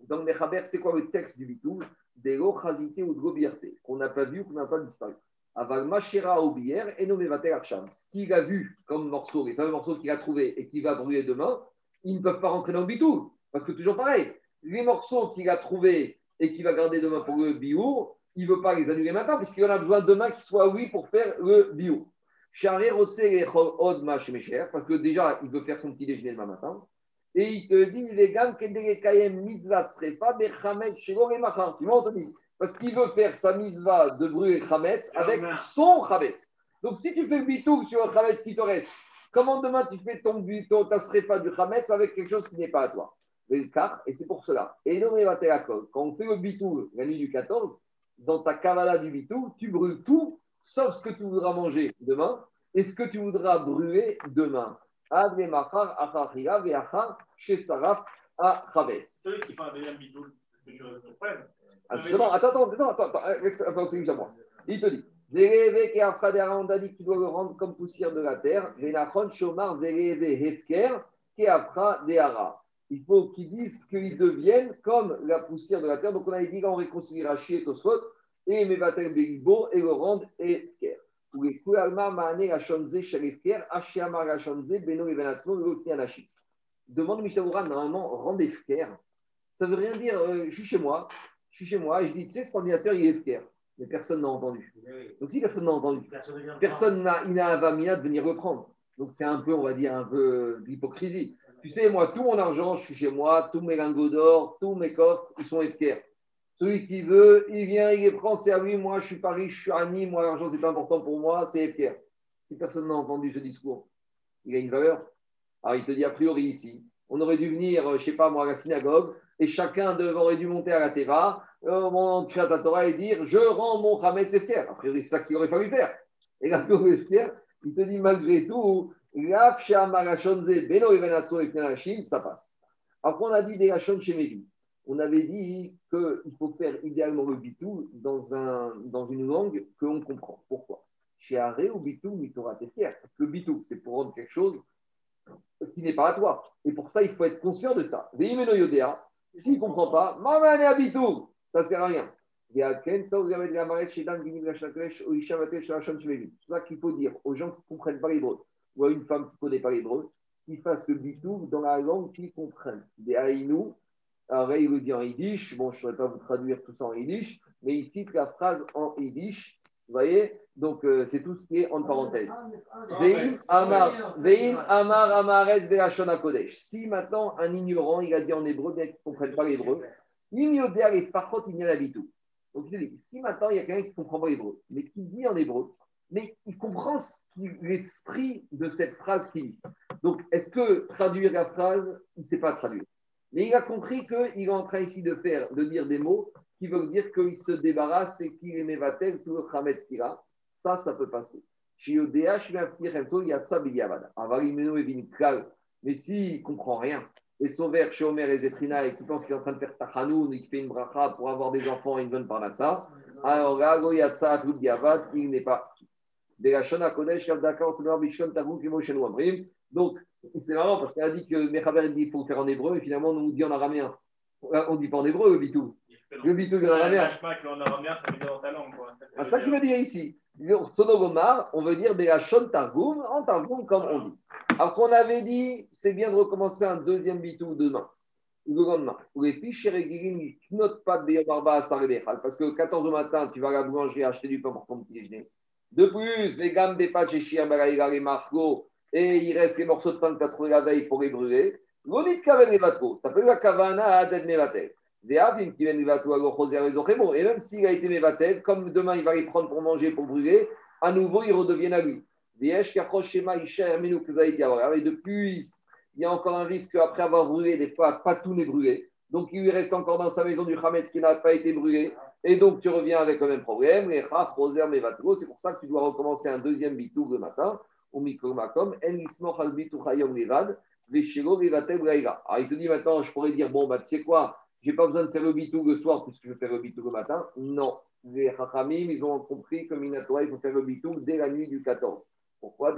Speaker 1: dans le Mechaber, c'est quoi le texte du bitou Des chazité ou de gobierte, qu'on n'a pas vu, qu'on n'a pas disparu. Aval Machera ou bière et nommé Archam. Ce qu'il a vu comme morceau, les fameux morceaux qu'il a trouvés et qu'il va brûler demain, ils ne peuvent pas rentrer dans le bitou. Parce que toujours pareil, les morceaux qu'il a trouvés et qu'il va garder demain pour le biour, il ne veut pas les annuler maintenant, puisqu'il en a besoin demain qu'ils soient oui pour faire le bio. Charé Rotse et Od Machmecher, parce que déjà, il veut faire son petit déjeuner demain matin. Et il te dit, les gars, Kayem mitzvah pas. Tu vois, on te dit, parce qu'il veut faire sa mitzvah de brûler chametz avec son chametz. Donc, si tu fais le bitou sur un chametz qui te reste, comment demain tu fais ton bitou, ta srefa du chametz avec quelque chose qui n'est pas à toi Le et c'est pour cela. Et non, quand on fait le bitou la nuit du 14, dans ta kavala du bitou, tu brûles tout, sauf ce que tu voudras manger demain et ce que tu voudras brûler demain. À.
Speaker 4: Celui qui fait un deuxième bidoule, est-ce que tu reprennes
Speaker 1: Ah, justement, attends, attends, attends, attends, c'est moi. Il te dit, Vereve qui a on a dit que tu dois le rendre comme poussière de la terre. Venachon shomar vereve hefker qui deara. Il faut qu'ils disent qu'ils deviennent comme la poussière de la terre. Donc on avait dit qu'on réconcilie Rachi et Tosfot et Mevatel Beribo et le rendre hefker. Ou les Kualma Maane Rachonze Shalefker, Ashiama Rachonze, Beno et Benatzmo, Loti Anashi. Demande Mishavura, normalement, rendre hefker. Ça veut rien dire, euh, je suis chez moi, je suis chez moi et je dis, tu sais, cet ordinateur, il est FKR. Mais personne n'a entendu. Donc, si personne n'a entendu, personne n'a Ina Avamina de venir reprendre. Donc, c'est un peu, on va dire, un peu d'hypocrisie. Tu sais, moi, tout mon argent, je suis chez moi, tous mes lingots d'or, tous mes coffres, ils sont FKR. Celui qui veut, il vient, il les prend, c'est à lui. Moi, je suis Paris, je suis Nîmes, moi, l'argent, c'est pas important pour moi, c'est FKR. Si personne n'a entendu ce discours, il a une valeur. Alors, il te dit, a priori, ici, on aurait dû venir, euh, je sais pas moi, à la synagogue, et chacun aurait dû monter à la Teva, euh, mon Torah, et dire, je rends mon Hametz FKR. A priori, c'est ça qu'il aurait fallu faire. Et là, FKR, il te dit, malgré tout, ça passe. Après, on a dit des Hachon chez On avait dit qu'il faut faire idéalement le bitou dans, un, dans une langue que l'on comprend. Pourquoi? Chez Aré ou bitou, Mitora fier. Parce que bitou, c'est pour rendre quelque chose qui n'est pas à toi. Et pour ça, il faut être conscient de ça. S'il ne comprend pas, à bitou, ça ne sert à rien. C'est ça qu'il faut dire aux gens qui ne comprennent pas l'hébreu ou à une femme qui ne connaît pas l'hébreu, qui fasse le bitou dans la langue qu'ils comprennent. Des haïnou, alors il le dit en yiddish, bon, je ne saurais pas vous traduire tout ça en yiddish, mais il cite la phrase en yiddish, vous voyez Donc, euh, c'est tout ce qui est en parenthèse. Vein amar, vein amar kodesh. Si maintenant un ignorant, il a dit en hébreu, bien qu'il ne comprenne pas l'hébreu, l'ignoder et parchot, il n'y a la bitou. Donc, si maintenant il y a quelqu'un qui ne comprend pas l'hébreu, mais qui dit en hébreu, mais il comprend l'esprit de cette phrase qui dit. Donc, est-ce que traduire la phrase, il ne sait pas traduire Mais il a compris qu'il est en train ici de faire, de dire des mots qui veulent dire qu'il se débarrasse et qu'il est mévatel, tout le chametz qu'il a. Ça, ça peut passer. Mais s'il ne comprend rien, et Sauveur chez Omer et Zetrina et qui pense qu'il est en train de faire Tachanoun et qu'il fait une bracha pour avoir des enfants et une bonne parnassa, alors là, il n'est pas donc, c'est marrant parce qu'elle a dit que Mechaber dit qu'il faut faire en hébreu et finalement on nous dit en araméen. On ne dit pas en hébreu le bitou. Le bitou en araméen. C'est ça qu'il veut dire ici. Sonogomar, on veut dire Beachon Targum, en Targum comme on dit. Après, on avait dit, c'est bien de recommencer un deuxième bitou demain, le lendemain. Parce que 14 au matin, tu vas à la boulangerie acheter du pain pour ton petit déjeuner. De plus, les gammes des pâtes chez les margots, et il reste les morceaux de pain que tu as trouvé la veille pour les brûler. L'onit kaven les vatro. Tu appelles la kavana à adet mevatel. Des avim qui viennent les Et même s'il a été mevatel, comme demain il va les prendre pour manger, pour brûler, à nouveau ils redeviennent à lui. Et depuis, il y a encore un risque après avoir brûlé, des fois, pas tout n'est brûlé. Donc il lui reste encore dans sa maison du Hametz qui n'a pas été brûlé. Et donc, tu reviens avec le même problème, les chaf, roser, C'est pour ça que tu dois recommencer un deuxième bitou le matin, en ismo bitou chayom levad, il te dit maintenant, je pourrais dire, bon, bah, tu sais quoi, j'ai pas besoin de faire le bitou le soir puisque je faire le bitou le matin. Non. Les chachamim, ils ont compris que Minatora, il faut faire le bitou dès la nuit du 14. Pourquoi?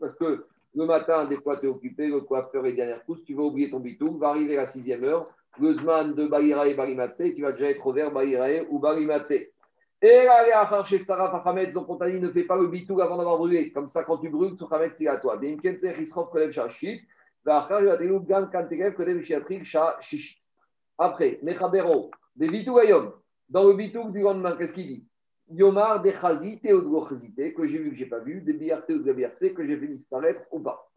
Speaker 1: Parce que le matin, des fois, tu es occupé, le coiffeur et dernière pousse, tu vas oublier ton bitou, va arriver à la sixième heure, le Zman de Bahira et Barimatse, tu vas déjà être au vert Bahira ou Barimatse. Et là, chez Sarah Fachametz, donc on t'a dit ne fais pas le bitou avant d'avoir brûlé. Comme ça, quand tu brûles, tu Chametz, c'est à toi. Après, Mechabero, des bitou. Dans le bitou du lendemain, qu'est-ce qu'il dit? Yomar des chazité ou de que j'ai vu que j'ai pas vu, des biarté ou de biarté que j'ai fait disparaître ou pas.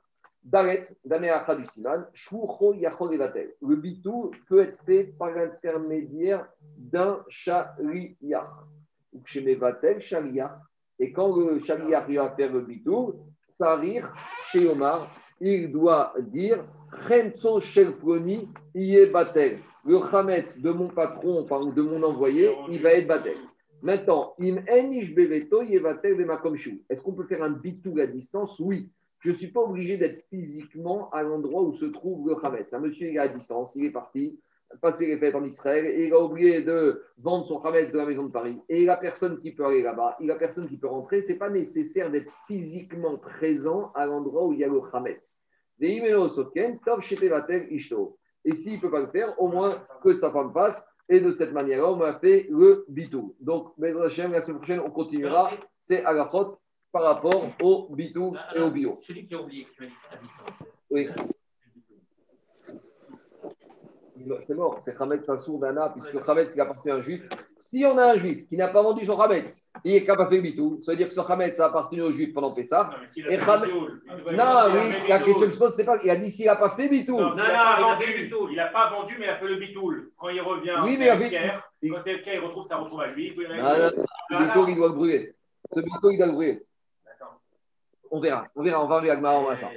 Speaker 1: Daret, Danéacha du Siman, Le bitou peut être fait par l'intermédiaire d'un chariach. Ou chez Mevatel, chariach. Et quand le chariach va faire le bitou, Sarir, chez Omar, il doit dire Renzo Shelploni, est batel. Le chametz de mon patron, de mon envoyé, il va être batel. Maintenant, Est-ce qu'on peut faire un bitou à distance? Oui je ne suis pas obligé d'être physiquement à l'endroit où se trouve le Hametz. Un monsieur, est à distance, il est parti, passer les fêtes en Israël, et il a oublié de vendre son Hametz de la maison de Paris. Et il a personne qui peut aller là-bas, il a personne qui peut rentrer. Ce n'est pas nécessaire d'être physiquement présent à l'endroit où il y a le Hametz. Et s'il ne peut pas le faire, au moins que sa femme passe. Et de cette manière-là, on a fait le bitou. Donc, la semaine prochaine, on continuera. C'est à la faute par rapport au bitou et au bio. Celui qui a oublié, Oui. C'est mort, c'est Khametz Assour Dana, puisque Khametz il appartient à un juif. Si on a un juif qui n'a pas vendu son Khametz, il est capable de faire bitou, ça veut dire que ce Khametz a appartenu au juif pendant Pessah.
Speaker 4: Non, mais s'il a
Speaker 1: Et
Speaker 4: fait
Speaker 1: Kham-
Speaker 4: bitoul, il doit- il
Speaker 1: Non,
Speaker 4: a
Speaker 1: oui, la
Speaker 4: bitoul.
Speaker 1: question que je pose, c'est pas. Il a dit s'il n'a pas fait bitou.
Speaker 4: Non,
Speaker 6: Non,
Speaker 4: il
Speaker 6: le bitoul.
Speaker 4: N'a pas vendu, mais il a fait le bitoul. Quand il revient,
Speaker 1: Oui, mais il-
Speaker 4: Quand c'est Elker, il retrouve, ça retrouve à lui.
Speaker 1: Non, non,
Speaker 4: reste-
Speaker 1: Ce
Speaker 4: Voilà.
Speaker 1: bitou, il doit le brûler. Ce bitou, il doit le brûler. On verra, on verra, on va regarder Agmara, on va ça.